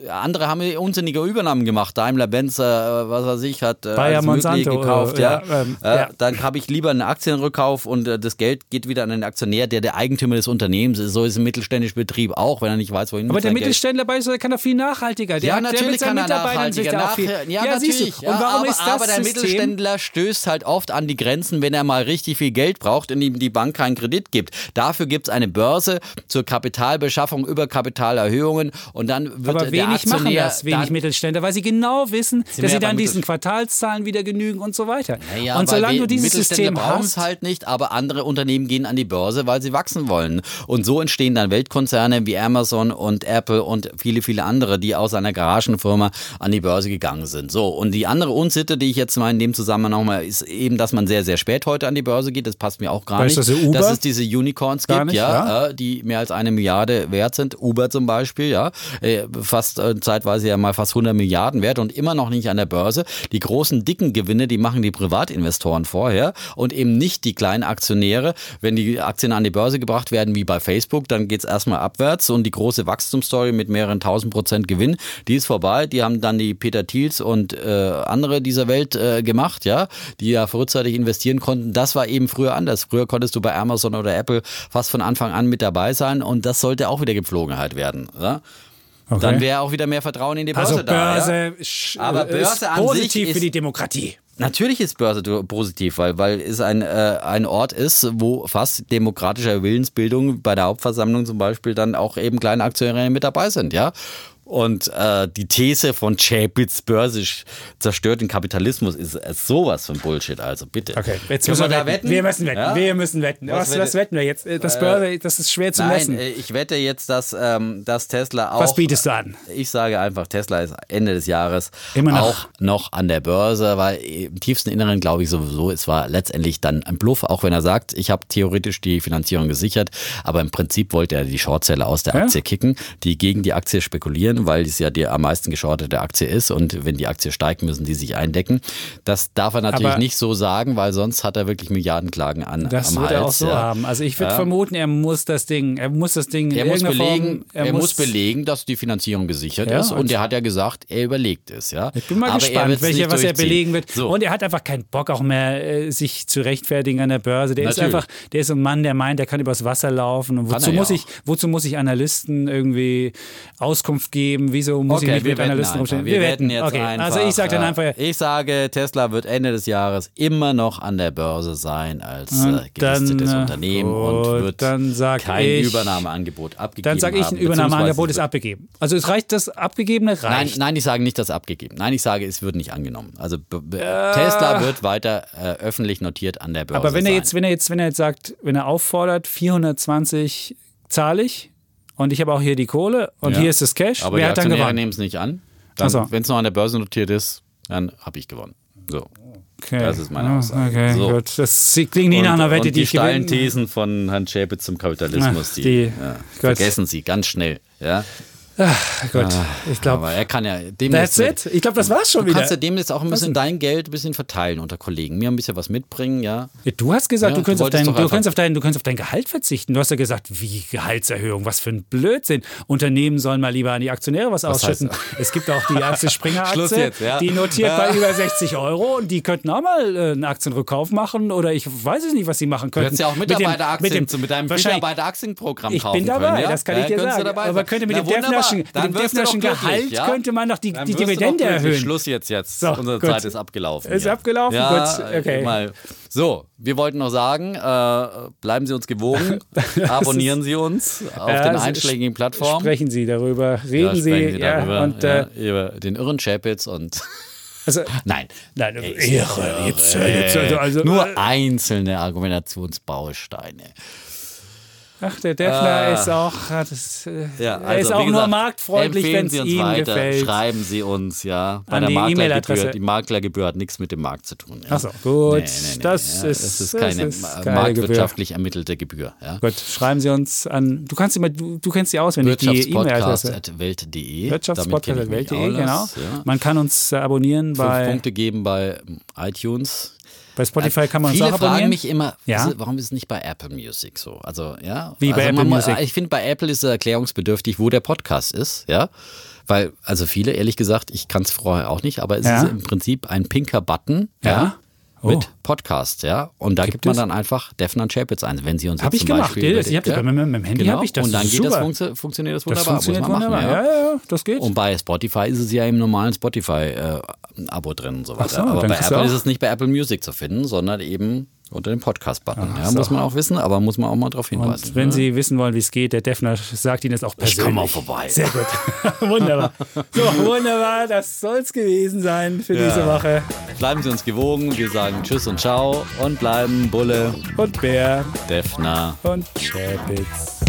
Andere haben unsinnige Übernahmen gemacht. Daimler, Benz, äh, was weiß ich, hat äh, Bayer, Monsanto, gekauft. Ja, ja, ähm, äh, ja. Dann habe ich lieber einen Aktienrückkauf und äh, das Geld geht wieder an den Aktionär, der der Eigentümer des Unternehmens ist. So ist ein mittelständischer Betrieb auch, wenn er nicht weiß, wohin Aber der Mittelständler bei kann doch viel nachhaltiger. Der ja, hat, natürlich der kann er nachhaltiger. Nach, ja, ja, natürlich. Und warum aber, ist das aber der System? Mittelständler stößt halt oft an die Grenzen, wenn er mal richtig viel Geld braucht und ihm die Bank keinen Kredit gibt. Dafür gibt es eine Börse zur Kapitalbeschaffung über Kapitalerhöhungen und dann wird wenig machen das, wenig Mittelständler, weil sie genau wissen, dass sie dann diesen Quartalszahlen wieder genügen und so weiter. Naja, und solange du dieses System hast, halt nicht, aber andere Unternehmen gehen an die Börse, weil sie wachsen wollen. Und so entstehen dann Weltkonzerne wie Amazon und Apple und viele, viele andere, die aus einer Garagenfirma an die Börse gegangen sind. So, und die andere Unsitte, die ich jetzt mal in dem Zusammenhang nochmal, ist eben, dass man sehr, sehr spät heute an die Börse geht. Das passt mir auch gar Weißt nicht. du, dass Uber- dass es diese Unicorns Gar gibt, nicht, ja, Äh, die mehr als eine Milliarde wert sind. Uber zum Beispiel, ja, äh, fast äh, zeitweise ja mal fast 100 Milliarden wert und immer noch nicht an der Börse. Die großen, dicken Gewinne, die machen die Privatinvestoren vorher und eben nicht die kleinen Aktionäre. Wenn die Aktien an die Börse gebracht werden, wie bei Facebook, dann geht's erstmal abwärts und die große Wachstumsstory mit mehreren tausend Prozent Gewinn, die ist vorbei. Die haben dann die Peter Thiels und äh, andere dieser Welt äh, gemacht, ja, die ja frühzeitig investieren konnten. Das war eben früher anders. Früher konntest du bei Amazon oder Apple fast von Anfang an mit dabei sein und das sollte auch wieder Gepflogenheit werden. Ja? Okay. Dann wäre auch wieder mehr Vertrauen in die Börse also da. Ja? Börse, Aber ist Börse an positiv sich für ist- die Demokratie. Natürlich ist Börse positiv, weil, weil es ein, äh, ein Ort ist, wo fast demokratischer Willensbildung bei der Hauptversammlung zum Beispiel dann auch eben kleine Aktionäre mit dabei sind, ja. Und äh, die These von Chapitz Börse sch- zerstört den Kapitalismus ist äh, sowas von Bullshit, also bitte. Okay, jetzt müssen wir da wetten. Wir müssen wetten. Ja? Wir müssen wetten. Was Was, wette- was wetten wir jetzt? Äh, Das Börse, das ist schwer zu Nein, messen. äh, ich wette jetzt, dass, ähm, dass Tesla auch. Was bietest du an? Ich sage einfach, Tesla ist Ende des Jahres Immer noch. auch noch an der Börse, weil im tiefsten Inneren glaube ich sowieso, es war letztendlich dann ein Bluff, auch wenn er sagt, ich habe theoretisch die Finanzierung gesichert, aber im Prinzip wollte er die Shortseller aus der Ja? Aktie kicken, die gegen die Aktie spekulieren, weil es ja die am meisten geschortete Aktie ist und wenn die Aktie steigt, müssen die sich eindecken. Das darf er natürlich Aber- nicht so sagen, weil sonst hat er wirklich Milliardenklagen an Das wird Hals. er auch so ja. haben. Also ich würde Ja. vermuten, er muss das Ding, er muss das Ding in Er muss, belegen, Form, er, muss belegen, dass die Finanzierung gesichert Ja, ist. Und und- er hat ja gesagt, er überlegt es. Ja? Ich bin mal Aber er gespannt, welche, was er belegen wird. So. Und er hat einfach keinen Bock auch mehr, äh, sich zu rechtfertigen an der Börse. Der ist Natürlich. einfach, der ist ein Mann, der meint, der kann übers Wasser laufen. Und wozu er muss ich, wozu muss ich Analysten irgendwie Auskunft geben? Wieso muss ich Okay, mich wir mit Analysten rumstellen? Wir, wetten jetzt okay. einfach. Also ich sage dann äh, einfach, Ich sage, Tesla wird Ende des Jahres immer noch an der Börse sein als äh, gelistetes dann, äh, Unternehmen gut, und wird kein ich- Übernahmeangebot abgegeben dann sage ich, ein Übernahmeangebot ist abgegeben. Also es reicht, das Abgegebene Nein, reicht. nein, ich sage nicht, dass abgegeben. Nein, ich sage, es wird nicht angenommen. Also b- Tesla wird weiter äh, öffentlich notiert an der Börse Aber wenn er sein. jetzt, wenn er jetzt, wenn er jetzt sagt, wenn er auffordert, 420 zahle ich und ich habe auch hier die Kohle und Ja. hier ist das Cash, Aber wer die hat dann gewonnen? nehmen es nicht an. So. Wenn es noch an der Börse notiert ist, dann habe ich gewonnen. So. Okay. Das ist meine Ah, Aussage. Okay, So. gut. Das klingt nie nach einer Wette, die die ich steilen gewinne. Thesen von Herrn Schäpe zum Kapitalismus, Ach, die, die- ja, vergessen Sie ganz schnell. Ja? Gut, ich glaube, Aber er kann ja dem that's it. Ich glaube, das war's schon Du wieder. kannst ja dem jetzt auch ein bisschen dein Geld ein bisschen verteilen unter Kollegen. Mir ein bisschen was mitbringen, ja. Du hast gesagt, Ja, du, du könntest auf wolltest dein, du, könntest auf dein, du könntest auf dein Gehalt verzichten. Du hast ja gesagt, wie Gehaltserhöhung, was für ein Blödsinn. Unternehmen sollen mal lieber an die Aktionäre was, ausschütten. Es gibt auch die Axel Springer Aktie, jetzt, ja. die notiert bei über 60 Euro und die könnten auch mal äh, einen Aktienrückkauf machen oder ich weiß es nicht, was sie machen Du könnten. hättest ja auch Mit dem- Mitarbeiteraktien mit, dem, mit deinem Mitarbeiteraktienprogramm Ich kaufen bin dabei, können, ja? das kann ich dir du sagen. Aber könnte mit Na, dem Defnerschen, mit Dann dem glücklich, Gehalt ja? könnte man doch die, Dann die Dividende erhöhen. Schluss jetzt, jetzt. So, Unsere gut. Zeit ist abgelaufen. Ist hier. abgelaufen? Ja, Gut, okay. Mal. So, wir wollten noch sagen, äh, bleiben Sie uns gewogen, abonnieren Sie uns auf Ja, den einschlägigen Plattformen. Sprechen Sie darüber, Ja, reden Sie, sprechen Sie ja, darüber, und ja, äh, über den irren Chapitz und also nein. Nein, Ey, irre. Jetzt, jetzt, also, also, Nur äh, einzelne Argumentationsbausteine. Ach, der Defner ist auch, hat es, äh, Ja, er also, ist auch nur gesagt, marktfreundlich, empfehlen wenn es Sie ihm weiter, gefällt. Schreiben Sie uns, ja. Bei An der die Maklergebühr. Die Maklergebühr hat nichts mit dem Markt zu tun. Ja. Ach so, gut. Nee, nee, nee, Das ja, ist- das ist das keine ist keine marktwirtschaftlich ermittelte Gebühr. Ja. Gut, schreiben Sie uns an. Du kannst immer, du, du kennst die auswendig, die E-Mail-Adresse. Wirtschaftspodcast.welt.de. Wirtschaftspodcast.welt.de, genau. Man kann uns äh, abonnieren Fünf bei. Punkte geben bei iTunes. Bei Spotify kann man Viele es auch abonnieren. fragen mich immer, Ja? wieso- warum ist es nicht bei Apple Music so? Also, ja. Wie bei also Apple man, mu- Music? Ich finde, bei Apple ist es erklärungsbedürftig, wo der Podcast ist, ja. Weil, also viele, ehrlich gesagt, ich kann es vorher auch nicht, aber es Ja? ist im Prinzip ein pinker Button, Ja? ja. Oh. Mit Podcast, ja. Und da Gibt gibt, man dann einfach Defner Chapitz ein, wenn sie uns Habe jetzt ich zum gemacht. Beispiel Das- ich hab das ja, meinem- meinem Handy genau. habe ich das. Und dann Das geht das, funktio funktioniert das Das wunderbar. funktioniert muss man wunderbar. machen, ja, ja, ja, das geht. und bei Spotify ist es ja im normalen Spotify-Abo drin und so weiter. so, aber bei Apple ist es nicht bei Apple Music zu finden, sondern eben unter dem Podcast-Button. Ja, so. muss man auch wissen, aber muss man auch mal darauf hinweisen. Und wenn ne? Sie wissen wollen, wie es geht, der Defner sagt Ihnen das auch persönlich. Ich komm mal vorbei. Sehr gut. wunderbar. So, wunderbar. Das soll es gewesen sein für Ja. diese Woche. Bleiben Sie uns gewogen. Wir sagen Tschüss und Ciao und bleiben Bulle, Und Bär Defner. und Chapitz.